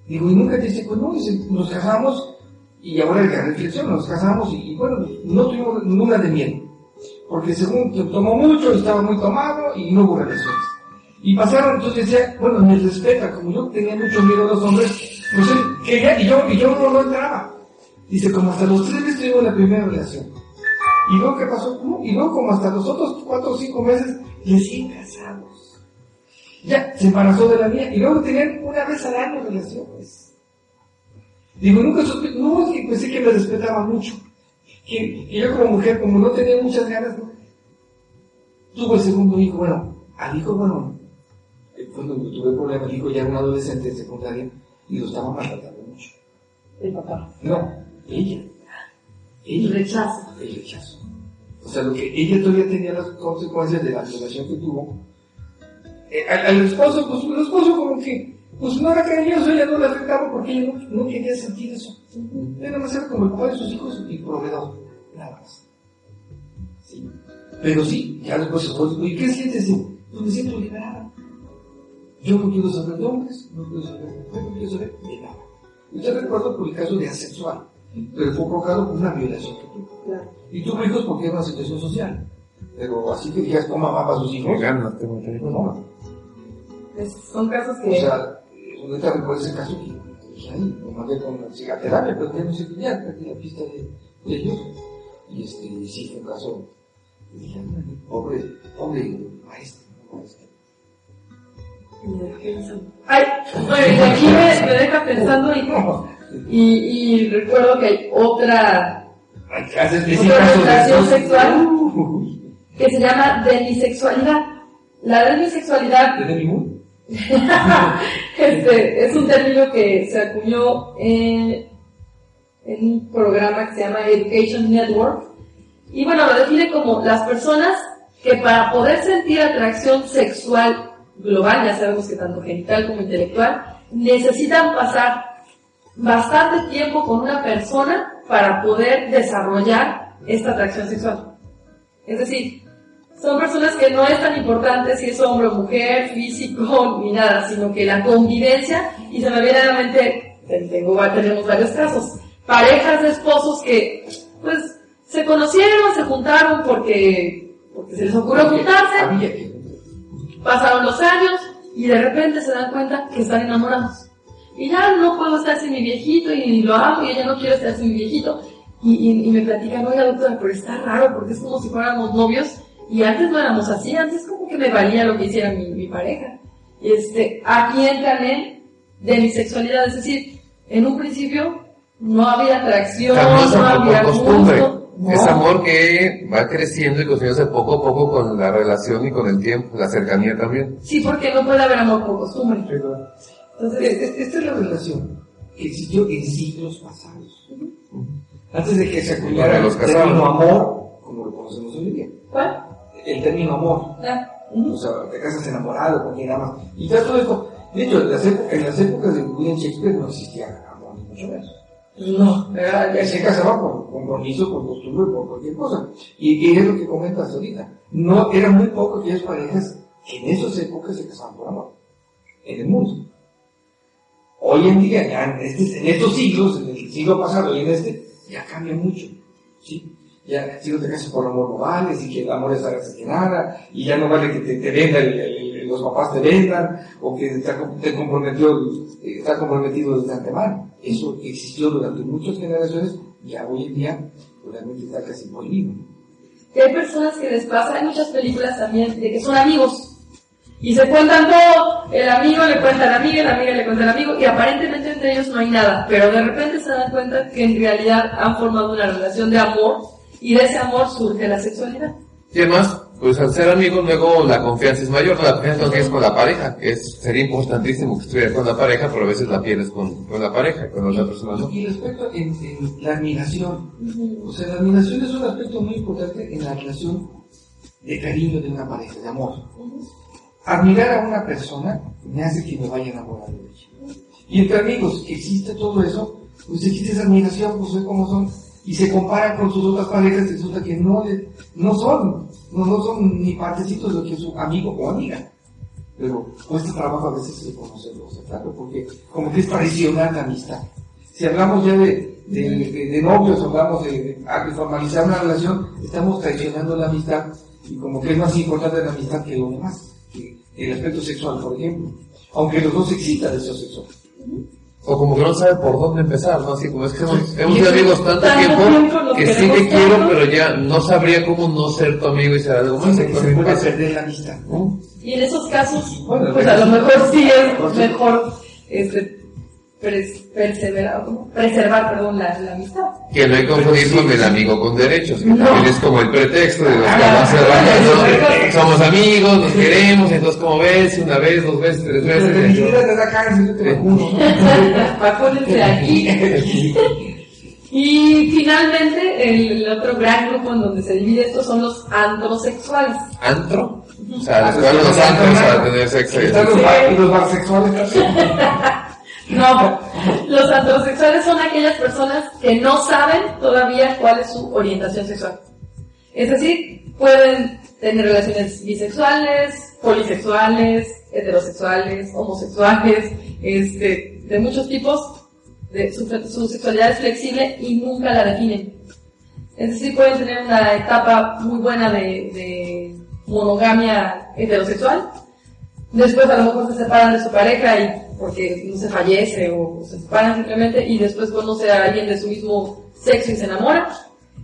Digo, y nunca te dice, pues no, nos casamos y ahora la reflexión, nos casamos y, bueno, no tuvimos ninguna de miedo. Porque según tomó mucho, estaba muy tomado y no hubo relaciones. Y pasaron, entonces decía, bueno, me respeta, como yo tenía mucho miedo a los hombres, pues él quería y yo, y yo no, no entraba. Dice, como hasta los tres meses tuvimos la primera relación. Y luego, ¿qué pasó? Y luego, como hasta los otros cuatro o cinco meses, casados. Ya, se embarazó de la mía. Y luego tenían una vez al año relaciones. Digo, nunca supe, no, es que pensé que me respetaba mucho. Que, que, yo como mujer, como no tenía muchas ganas, ¿no? tuvo el segundo hijo, bueno, al hijo, bueno, cuando tuve problemas, el hijo ya era un adolescente de secundaria y lo estaba maltratando mucho. El papá. No, ella. El rechazo. El rechazo. O sea, lo que ella todavía tenía las consecuencias de la violación que tuvo. Eh, al, al, esposo, pues el esposo como que, pues no era cariñoso, ella no le afectaba porque ella no, no quería sentir eso. Ella nada más era como el papá de sus hijos y proveedor, nada más. Sí. Pero sí, ya después se fue, ¿y qué sientes? Pues me siento liberada. Yo no quiero saber de hombres, no quiero saber de mujeres, no quiero saber de nada. Yo recuerdo por el caso de asexual, pero fue provocado por una violación que tuvo. Claro. Y tuvo hijos porque era una situación social. Pero así que digas, ¿cómo amaba a sus hijos? ganas tengo que No. Es- son casos que... O sea, ahorita recuerdo ese caso que dije, ay, lo mandé con la psicoterapia, pero ya no sé qué ya, perdí la pista de, de ellos. Y este, y sí, fue un caso, y dije, ay, pobre, pobre maestro, maestro. Ay, bueno, aquí me, me deja pensando y, y, y recuerdo que hay otra Otra casos de relación sexual. Que se llama demisexualidad. La demisexualidad ¿De ningún? (laughs) este, es un término que se acuñó en, en un programa que se llama Education Network. Y bueno, lo define como las personas que para poder sentir atracción sexual global, ya sabemos que tanto genital como intelectual, necesitan pasar bastante tiempo con una persona para poder desarrollar esta atracción sexual. Es decir, son personas que no es tan importante si es hombre o mujer, físico, (laughs) ni nada, sino que la convivencia, y se me viene a la mente, tengo, tenemos varios casos, parejas de esposos que, pues, se conocieron, se juntaron porque, porque se les ocurrió juntarse, pasaron los años, y de repente se dan cuenta que están enamorados. Y ya no puedo estar sin mi viejito, y lo amo, y ella no quiere estar sin mi viejito. Y, y, y me platican, oiga doctora, pero está raro, porque es como si fuéramos novios, y antes no éramos así, antes como que me valía lo que hiciera mi, mi pareja. Y este, aquí entran en demisexualidad, es decir, en un principio no había atracción, También es no había por costumbre. gusto. No. Es amor que va creciendo y construyéndose poco a poco con la relación y con el tiempo, la cercanía también. Sí, porque no puede haber amor por costumbre. Entonces, Es- es- Esta es la relación que existió en siglos pasados. Antes de que se acuñara el los casados. término amor, como lo conocemos hoy en día. ¿cuál? El término amor. O sea, te casas enamorado con quien amas. Y ya todo esto. De hecho, en las, épocas, en las épocas de William Shakespeare no existía amor, ni mucho menos. No, Era, ya se casaba por compromiso, por costumbre, por cualquier cosa. Y, y es lo que comentas ahorita. No, eran muy pocas aquellas parejas que en esas épocas se casaban por amor. En el mundo. Hoy en día, ya en, este- en estos siglos, en el siglo pasado y en este, ya cambia mucho. ¿sí? Ya, si no te casas por amor no vale, si que el amor es hágase que nada, y ya no vale que te, te venda, los papás te vendan, o que com- te comprometió, eh, comprometido desde antemano. Eso existió durante muchas generaciones, ya hoy en día, realmente está casi prohibido. Y hay personas que les pasa, hay muchas películas también de que son amigos. Y se cuentan todo, el amigo le cuenta a la amiga, la amiga le cuenta al amigo, y aparentemente entre ellos no hay nada, pero de repente se dan cuenta que en realidad han formado una relación de amor, y de ese amor surge la sexualidad. Y además, pues al ser amigos luego la confianza es mayor, ¿no? la confianza no tienes con la pareja, que es, sería importantísimo que estuvieras con la pareja, pero a veces la pierdes con, con la pareja, con otra persona no. Y respecto en, en la admiración, o sea, la admiración es un aspecto muy importante en la relación de cariño de una pareja, de amor. Admirar a una persona me hace que me vaya a enamorar de ella. Y entre amigos, que existe todo eso, pues existe esa admiración, pues ve cómo son, y se comparan con sus otras parejas, resulta que no, no son, no, no son ni partecitos de lo que es su amigo o amiga. Pero cuesta trabajo a veces reconocerlo, aceptarlo, porque como que es traicionar la amistad. Si hablamos ya de, de, de- de novios, hablamos de, de- de formalizar una relación, estamos traicionando la amistad y como que es más importante la amistad que lo demás, que el aspecto sexual, por ejemplo. Aunque los dos excitan deseo sexual. O como que no sabe por dónde empezar, ¿no? Así como es que hemos, hemos sido amigos tanto tiempo que sí te quiero, pero ya no sabría cómo no ser tu amigo y ser algo más. se, se puede perder la vista. ¿no? Y en esos casos, Bueno, pues a lo mejor sí es mejor este, pres- perseverar, ¿cómo? preservar perdón, la, la amistad. Que no hay confundir con el amigo con derechos, que No. también es como el pretexto de los que Ah, no. Somos amigos, nos queremos, entonces como ves, una vez, dos veces, tres veces. Vacúnense aquí. Y finalmente, el, el otro gran grupo en donde se divide esto son los androsexuales. ¿Antro? O sea, los los antros a tener sexo y Están los, los barsexuales también. (laughs) No, los androsexuales son aquellas personas que no saben todavía cuál es su orientación sexual. Es decir, pueden tener relaciones bisexuales, polisexuales, heterosexuales, homosexuales, este, de muchos tipos. Su, sexualidad es flexible y nunca la definen. Es decir, pueden tener una etapa muy buena de monogamia heterosexual, después a lo mejor se separan de su pareja y porque no se fallece o se separan simplemente y después conoce a alguien de su mismo sexo y se enamora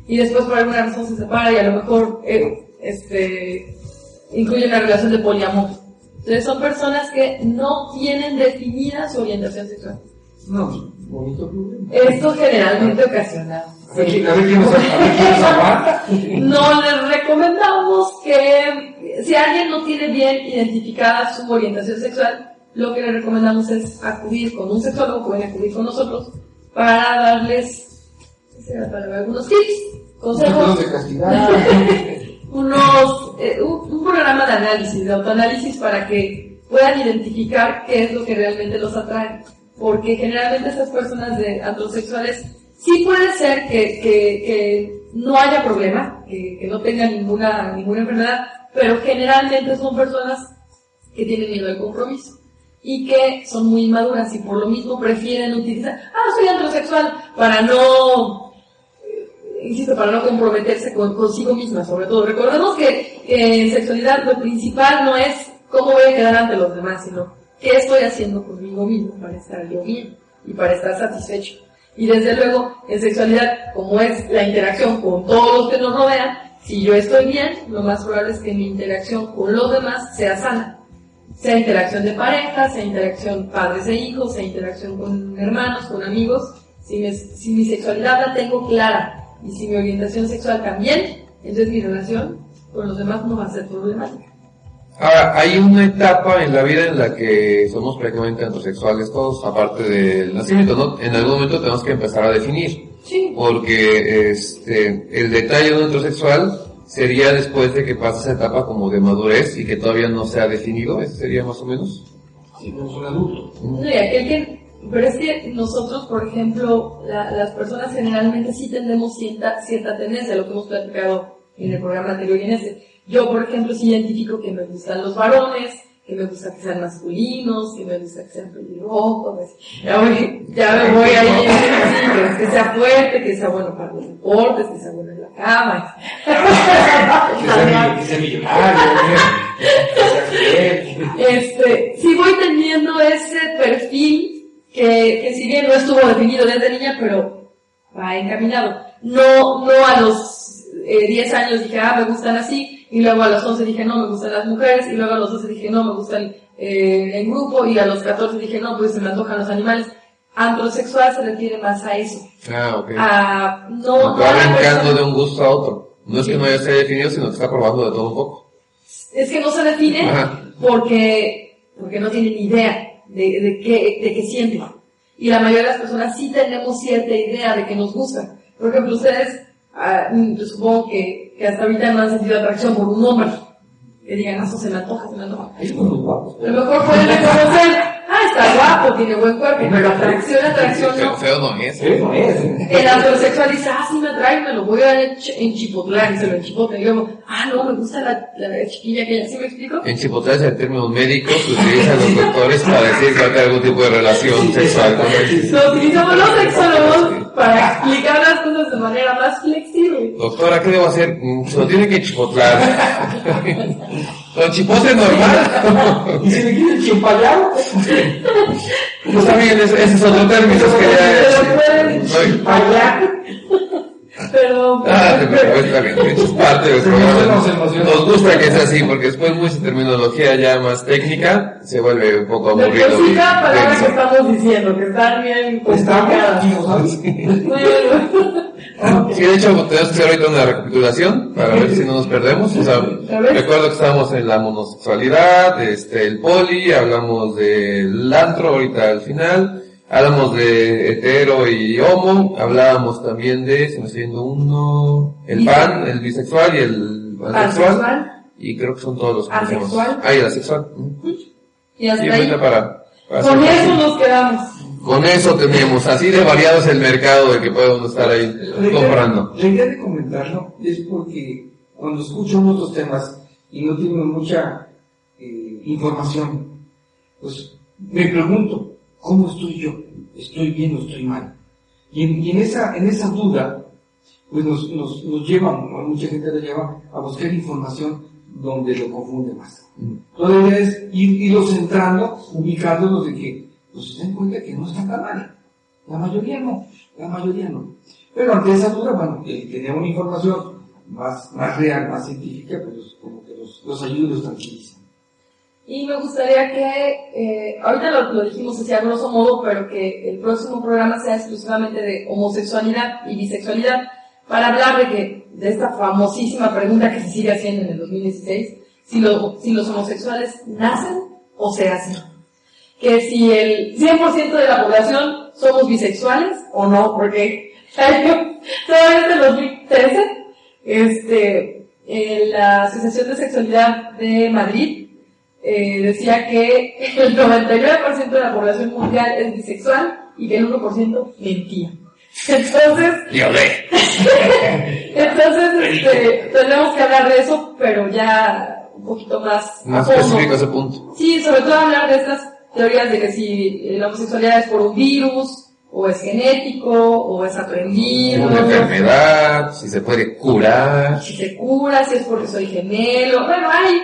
y después por alguna razón se separa y a lo mejor eh, este incluye una relación de poliamor. Entonces son personas que no tienen definida su orientación sexual. No, bonito problema. Esto generalmente ocasiona A ver quién a ver quién nos a ver quién nos aguanta. (laughs) no les recomendamos que si alguien no tiene bien identificada su orientación sexual, lo que le recomendamos es acudir con un sexólogo, pueden acudir con nosotros para darles ¿qué será la palabra? algunos tips, consejos, (laughs) unos, eh, un, un programa de análisis, de autoanálisis para que puedan identificar qué es lo que realmente los atrae. Porque generalmente estas personas de androsexuales sí puede ser que, que, no haya problema, que, no tengan ninguna, ninguna enfermedad, pero generalmente son personas que tienen miedo al compromiso y que son muy inmaduras y por lo mismo prefieren utilizar, ah, soy androsexual, para no, eh, insisto, para no comprometerse con, consigo misma, sobre todo. Recordemos que en sexualidad lo principal no es cómo voy a quedar ante los demás, sino qué estoy haciendo conmigo mismo para estar yo bien y para estar satisfecho. Y desde luego, en sexualidad, como es la interacción con todos los que nos rodean, si yo estoy bien, lo más probable es que mi interacción con los demás sea sana. Sea interacción de pareja, sea interacción padres e hijos, sea interacción con hermanos, con amigos. Si, si mi sexualidad la tengo clara y si mi orientación sexual también, entonces mi relación con los demás no va a ser problemática. Ahora, hay una etapa en la vida en la que somos prácticamente heterosexuales todos, aparte del nacimiento, ¿no? En algún momento tenemos que empezar a definir, Sí. porque este, el detalle de un heterosexual sería después de que pasa esa etapa como de madurez y que todavía no se ha definido, ese sería más o menos. Si no son adultos. No, y aquel que, pero es que nosotros, por ejemplo, la- las personas generalmente sí tenemos cierta, cierta tendencia, lo que hemos platicado en el programa anterior y en este. Yo, por ejemplo, sí identifico que me gustan los varones, que me gusta que sean masculinos, que me gusta que sean pelirrojos, ya, voy, ya me voy ahí, que, (laughs) que sea fuerte, que sea bueno para los deportes, que sea bueno en la cama. Que sea, millonario. Este, sí voy teniendo ese perfil que, que si bien no estuvo definido desde niña, pero va encaminado. No, no a los eh, 10 años dije, ah, me gustan así, y luego a los 11 dije, no, me gustan las mujeres, y luego a los 12 dije, no, me gustan eh, en grupo, y a los 14 dije, no, pues se me antojan los animales. Androsexual se refiere más a eso, Ah, ok. a no, no brincando de un gusto a otro. No es que no haya sido definido, sino que está probando de todo un poco. es que no se define Ajá. porque, porque no tienen idea de, de qué, de qué sienten. Y la mayoría de las personas sí tenemos cierta idea de que nos gusta. Por ejemplo, ustedes, ah, mm, yo supongo que, que hasta ahorita no han sentido atracción por un hombre. Que digan, ah, eso se me antoja, se me antoja. Guapos. A lo mejor pueden reconocer, está guapo, tiene buen cuerpo, pero atracción, atracción Feo, no. feo no es. No es. El heterosexual dice, ah, sí me atrae, me lo voy a ench- enchipotlar, y se lo enchipote. Y luego, ah, no, me gusta la, la chiquilla que ¿sí me explico? En Chipotle es el término médico que utilizan los doctores para decir que va a tener algún tipo de relación sexual con él. Lo utilizamos los sexólogos para explicar las cosas de manera más flexible. Doctora, ¿qué debo hacer? Mm, Se lo tiene que chipotlar. (laughs) ¿Con chipotle normal? (laughs) Y si me quieren chimpalear, Pues también ese, es otro término, que ya Pero es... fallar. Perdón. Ah, bien, eso es parte del Se programa. nos gusta que sea así, porque después mucha terminología ya más técnica se vuelve un poco aburrido. por sí cada palabra que estamos diciendo, que están bien Estamos, complicadas. ¿no sabes? (laughs) Sí, de hecho, tenemos que hacer ahorita una recapitulación para ver si no nos perdemos. O sea, recuerdo que estábamos en la monosexualidad, este, el poli, hablamos del antro ahorita al final, hablamos de hetero y homo, hablábamos también de, si me estoy viendo uno, el pan, el bisexual y el asexual. Asexual. Y creo que son todos los que. Asexual. Ah, y el asexual. Y hasta ahí. para, para Con eso nos quedamos. Con eso teníamos, así de variado es el mercado de que podemos estar ahí comprando. La idea de comentarlo es porque cuando escucho otros temas y no tengo mucha eh, información, pues me pregunto, ¿cómo estoy yo? ¿Estoy bien o estoy mal? Y en, y en esa, en esa duda, pues nos, nos, nos lleva, mucha gente la lleva a buscar información donde lo confunde más. Entonces la idea es ir, irlos centrando, ubicándolos de que, pues se cuenta que no están tan mal. La mayoría no, la mayoría no. Pero ante esa duda, bueno, el tener una información más, más real, más científica, pues como que los, los ayuda y los tranquiliza. Y me gustaría que, eh, ahorita lo, lo dijimos así a grosso modo, pero que el próximo programa sea exclusivamente de homosexualidad y bisexualidad, para hablar de que, de esta famosísima pregunta que se sigue haciendo en el 2016, si, lo- si los homosexuales nacen o se hacen. Que si el 100% de la población somos bisexuales o no, porque todavía desde el 2013, este, en la Asociación de Sexualidad de Madrid, eh, decía que el 99% de la población mundial es bisexual y que el 1% mentía. Entonces, (laughs) entonces este, tenemos que hablar de eso, pero ya un poquito más, Más específico ese punto. Sí, sobre todo hablar de estas teorías de que si la homosexualidad es por un virus, o es genético, o es aprendido, Una enfermedad, si se puede curar. si se cura, si es porque soy gemelo. Bueno, hay,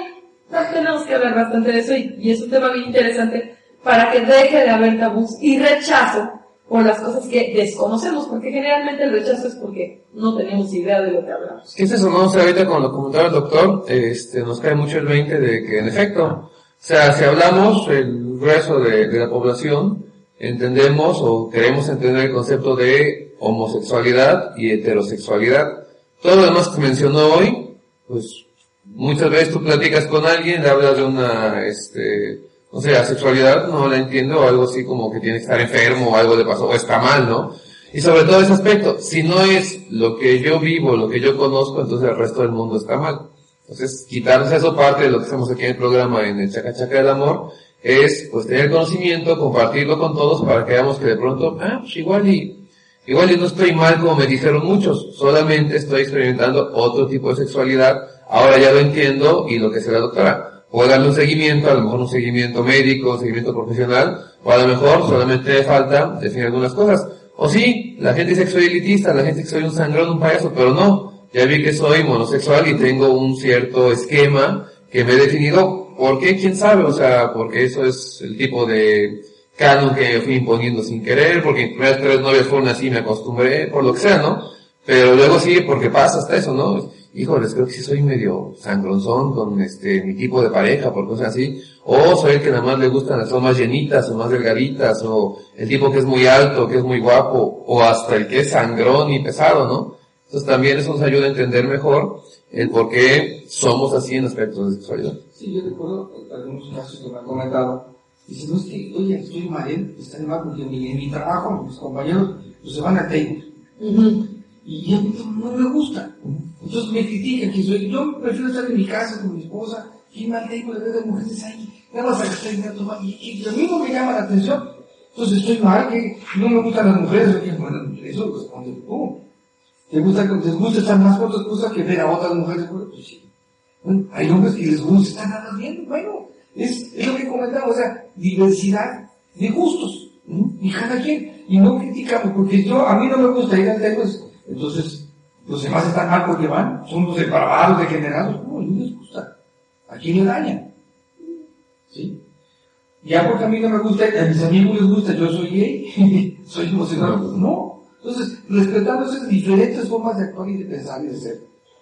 tenemos que hablar bastante de eso y, y es un tema bien interesante para que deje de haber tabús y rechazo por las cosas que desconocemos, porque generalmente el rechazo es porque no tenemos idea de lo que hablamos. ¿Qué es eso? No sé, ahorita con lo comentaba el doctor, este, nos cae mucho el 20 de que en efecto, o sea, si hablamos el grueso de, de la población, entendemos o queremos entender el concepto de homosexualidad y heterosexualidad. Todo lo demás que mencionó hoy, pues muchas veces tú platicas con alguien, le hablas de una, este, no sé, asexualidad, no la entiendo, o algo así como que tiene que estar enfermo, o algo le pasó, o está mal, ¿no? Y sobre todo ese aspecto, si no es lo que yo vivo, lo que yo conozco, entonces el resto del mundo está mal. Entonces, quitarnos eso parte de lo que hacemos aquí en el programa, en el Chaca Chaca del Amor, es pues tener conocimiento, compartirlo con todos para que veamos que de pronto, ah, pues igual y, igual y no estoy mal como me dijeron muchos, solamente estoy experimentando otro tipo de sexualidad, ahora ya lo entiendo y lo que sea la doctora. Puedo darle un seguimiento, a lo mejor un seguimiento médico, un seguimiento profesional, o a lo mejor solamente me falta definir algunas cosas. O sí, la gente soy elitista, la gente dice que soy un sangrón, un payaso, pero no. Ya vi que soy monosexual y tengo un cierto esquema que me he definido. ¿Por qué? ¿Quién sabe? O sea, porque eso es el tipo de canon que fui imponiendo sin querer, porque mis tres novias fueron así, me acostumbré, por lo que sea, ¿no? Pero luego sí, porque pasa hasta eso, ¿no? Híjoles, creo que sí soy medio sangronzón con este, mi tipo de pareja, por cosas así. O soy el que nada más le gustan las más llenitas o más delgaditas, o el tipo que es muy alto, que es muy guapo, o hasta el que es sangrón y pesado, ¿no? Entonces también eso nos ayuda a entender mejor el por qué somos así en aspectos de sexualidad. Sí, yo recuerdo algunos casos que me han comentado. Dicen, no es que, oye, estoy mal, ¿eh? está mal porque en mi, en mi trabajo, mis compañeros, pues se van a Taylor. Y a mí no, me gusta. Entonces me critican que soy, yo prefiero estar en mi casa con mi esposa, y mal tengo de ver de mujeres ahí, nada más a que tomar, y, y mí no me llama la atención. Entonces estoy mal, que no me gustan las mujeres, que, bueno, eso lo responde tú. ¿Te gusta, te gusta estar más con tu esposa que ver a otras mujeres? Pues sí. Bueno, hay hombres que les gusta estar nada más viendo, bueno, es, es lo que comentamos, o sea, diversidad de gustos, y cada quien, y no criticamos, porque yo, a mí no me gusta ir al tenis, entonces, los demás están mal porque van, son los depravados, degenerados, no, no les gusta, a quién le dañan, ¿sí? Ya porque a mí no me gusta, a mis amigos les gusta, yo soy gay, (laughs) soy homosexual. No. Entonces, respetando esas diferentes formas de actuar y de pensar y de ser.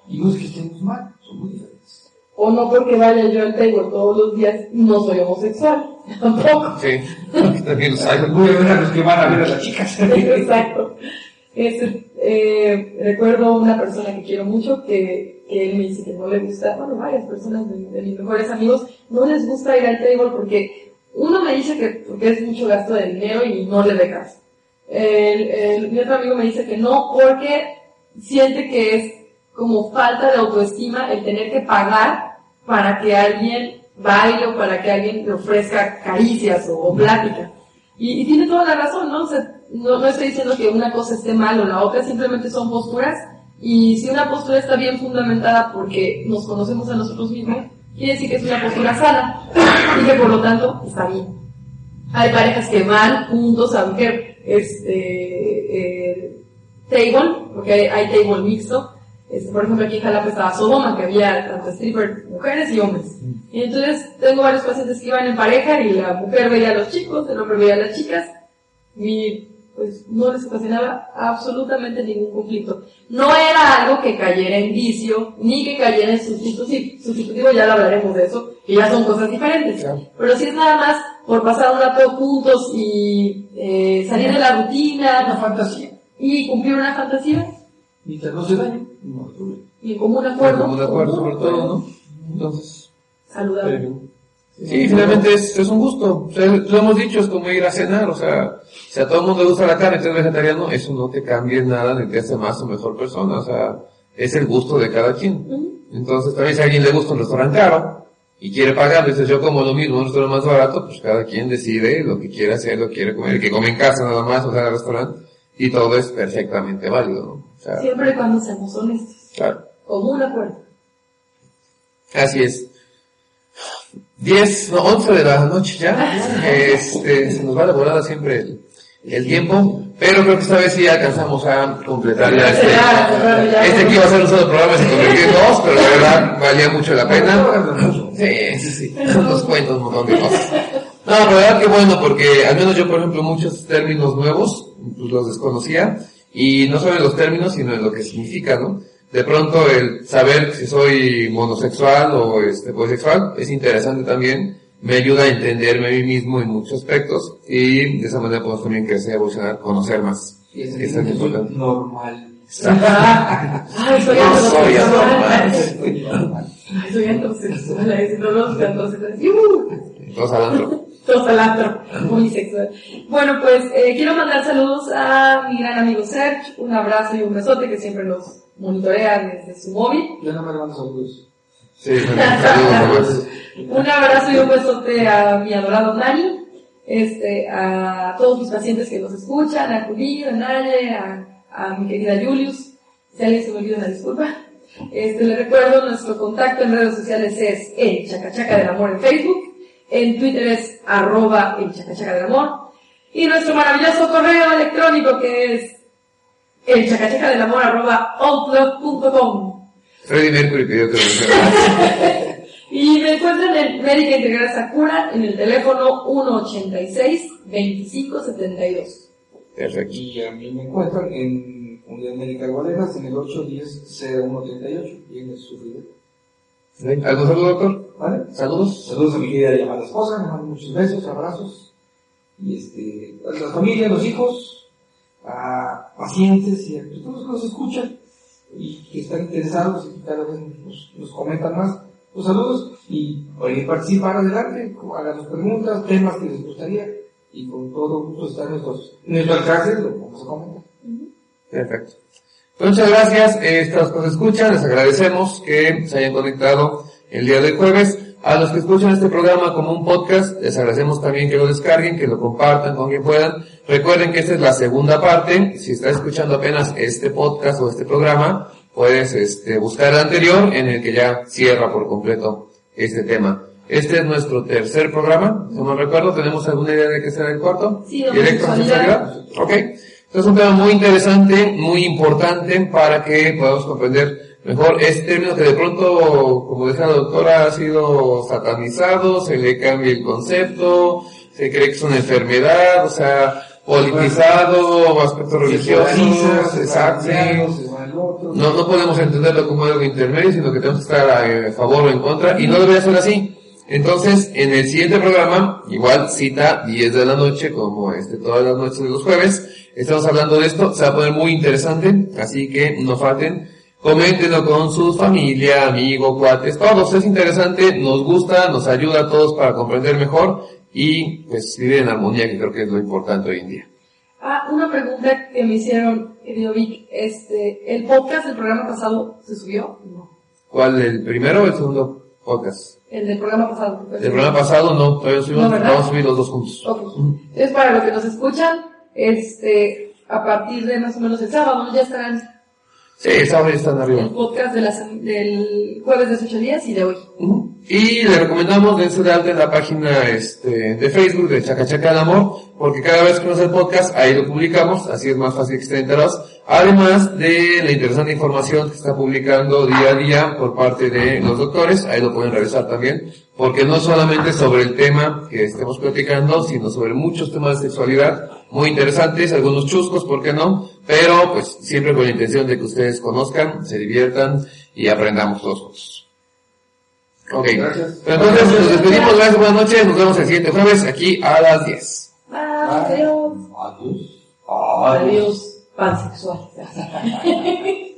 Y no es que estemos mal, somos diferentes. O no porque vaya yo al table todos los días, no soy homosexual. (laughs) Tampoco. Sí, también los hay. Voy a ver a los que van a ver a las chicas. (laughs) Exacto. Eh, recuerdo una persona que quiero mucho que, que él me dice que no le gusta, bueno, varias personas de, de mis mejores amigos, no les gusta ir al table porque uno me dice que porque es mucho gasto de dinero y no le dé caso. El, mi otro amigo me dice que no porque siente que es como falta de autoestima el tener que pagar para que alguien baile o para que alguien le ofrezca caricias o, plática. Y, tiene toda la razón, ¿no? O no, no estoy diciendo que una cosa esté mal o la otra, simplemente son posturas. Y si una postura está bien fundamentada porque nos conocemos a nosotros mismos, quiere decir que es una postura sana y que por lo tanto está bien. Hay parejas que van juntos a este, eh, table, porque hay, hay table mixto. Este, por ejemplo, aquí en Jalapa estaba Sodoma, que había tanto strippers, mujeres y hombres. Y entonces tengo varios pacientes que iban en pareja y la mujer veía a los chicos, el hombre veía a las chicas y pues no les ocasionaba absolutamente ningún conflicto. No era algo que cayera en vicio, ni que cayera en sustitutivo, sustitutivo ya lo hablaremos de eso, que ya son cosas diferentes. Claro. Pero si es nada más por pasar un rato juntos y eh, salir de la Una rutina fantasía. y cumplir una fantasía Mientras no se dañe, no problema. y en común acuerdo, Estamos de acuerdo sobre todo, ¿no? Entonces, saludable. Sí, finalmente es, es un gusto. O sea, lo hemos dicho, es como ir a cenar, o sea, si a todo el mundo le gusta la carne tú eres vegetariano, eso no te cambia en nada ni te hace más o mejor persona, o sea, es el gusto de cada quien. Entonces, también si a alguien le gusta un restaurante caro y quiere pagar, dices yo como lo mismo, un restaurante más barato, pues cada quien decide lo que quiere hacer, lo que quiere comer, el que come en casa nada más, o sea, en el restaurante, y todo es perfectamente válido, ¿no? O sea, Siempre cuando seamos honestos, claro. común acuerdo. Así es. 10, no, 11 de la noche ya. Este, se nos va la volada siempre el, el tiempo, pero creo que esta vez sí alcanzamos a completar ya este. Este que iba a ser un solo programa se convirtió en dos, pero la verdad valía mucho la pena. Sí, sí, sí. Nos cuenta un montón de cosas. No, la verdad que bueno, porque al menos yo, por ejemplo, muchos términos nuevos, pues los desconocía, y no solo en los términos, sino en lo que significa, ¿no? De pronto el saber si soy monosexual o este, bisexual es interesante también, me ayuda a entenderme a mí mismo en muchos aspectos, y de esa manera podemos también crecer, evolucionar, conocer más. Y es es importante. (laughs) (laughs) normal. Ay, soy No soy anormal. Soy normal. Ay, soy heterosexual. No los heterosexuales. Todos al antro. (laughs) Todos al antro, unisexual. Bueno, pues eh, quiero mandar saludos a mi gran amigo Serge, un abrazo y un besote que siempre nos monitorea desde su móvil. Yo no me mando saludos. Sí, saludos. (laughs) Un abrazo y un besote a mi adorado Nani, este, a todos mis pacientes que nos escuchan, a Julio, a Naye, a, a mi querida Julius. Si alguien se me olvida una disculpa. Este, le recuerdo, nuestro contacto en redes sociales es el Chacachaca del Amor en Facebook, en Twitter es arroba el Chacachaca del Amor, y nuestro maravilloso correo electrónico que es el chacachaca del amor arroba outlook.com. Freddie Mercury pidió que lo. (laughs) Y me encuentran en Médica Integral Sakura en el teléfono 186-2572. Perfecto. Y a mí me encuentran en Unidad Médica Gualeras en el 810-0138 y en el sufrido. ¿Algún saludo, doctor? ¿Vale? Saludos. Saludos a mi querida llamada esposa, me mando muchos besos, abrazos. Y este, a la familia, a los hijos, a pacientes y a los que nos escuchan y que están interesados y que cada vez nos, comentan más. Los saludos y pueden participar adelante, háganos preguntas, temas que les gustaría y con todo gusto estar nuestros, nuestro alcance, lo vamos a comentar. Perfecto. Pues muchas gracias. Eh, Estas cosas escuchan, les agradecemos que se hayan conectado el día de jueves. A los que escuchan este programa como un podcast, les agradecemos también que lo descarguen, que lo compartan con quien puedan. Recuerden que esta es la segunda parte. Si estás escuchando apenas este podcast o este programa, puedes este, buscar el anterior en el que ya cierra por completo este tema. Este es nuestro tercer programa, si no me recuerdo. ¿Tenemos alguna idea de qué será el cuarto? Sí, Directo a. Ok. Es un tema muy interesante, muy importante para que podamos comprender mejor este término que de pronto, como decía la doctora, ha sido satanizado, se le cambia el concepto, se cree que es una enfermedad, o sea, politizado, aspectos religiosos, exacto. No, no podemos entenderlo como algo intermedio, sino que tenemos que estar a, favor o en contra, y no debería ser así. Entonces, en el siguiente programa, igual cita 10 de la noche, como este, todas las noches de los jueves, estamos hablando de esto, se va a poner muy interesante, así que no falten, coméntenlo con su familia, amigos, cuates, todos, es interesante, nos gusta, nos ayuda a todos para comprender mejor, y pues vivir en armonía, que creo que es lo importante hoy en día. Ah, una pregunta que me hicieron, querido Vic, este, ¿el podcast del programa pasado se subió? No. ¿Cuál, el primero o el segundo podcast? El del programa pasado. El programa pasado no, todavía subimos, No, vamos a subir los dos juntos. Ok. Entonces, para los que nos escuchan, este, a partir de más o menos el sábado, ya estarán Sí, esa ya están arriba. el podcast de del jueves de hace ocho días y de hoy. Y le recomendamos dense de alta en la página este, de Facebook de Chacachaca del Amor, porque cada vez que nos el podcast, ahí lo publicamos, así es más fácil que estén enterados. Además de la interesante información que está publicando día a día por parte de los doctores, ahí lo pueden revisar también, porque no solamente sobre el tema que estemos platicando, sino sobre muchos temas de sexualidad muy interesantes, algunos chuscos, ¿por qué no? Pero pues siempre con la intención de que ustedes conozcan, se diviertan y aprendamos todos juntos. Ok. Gracias. Pero entonces nos despedimos, gracias, buenas noches, nos vemos el siguiente jueves aquí a las 10. Adiós. Adiós. Adiós, pansexual. (laughs)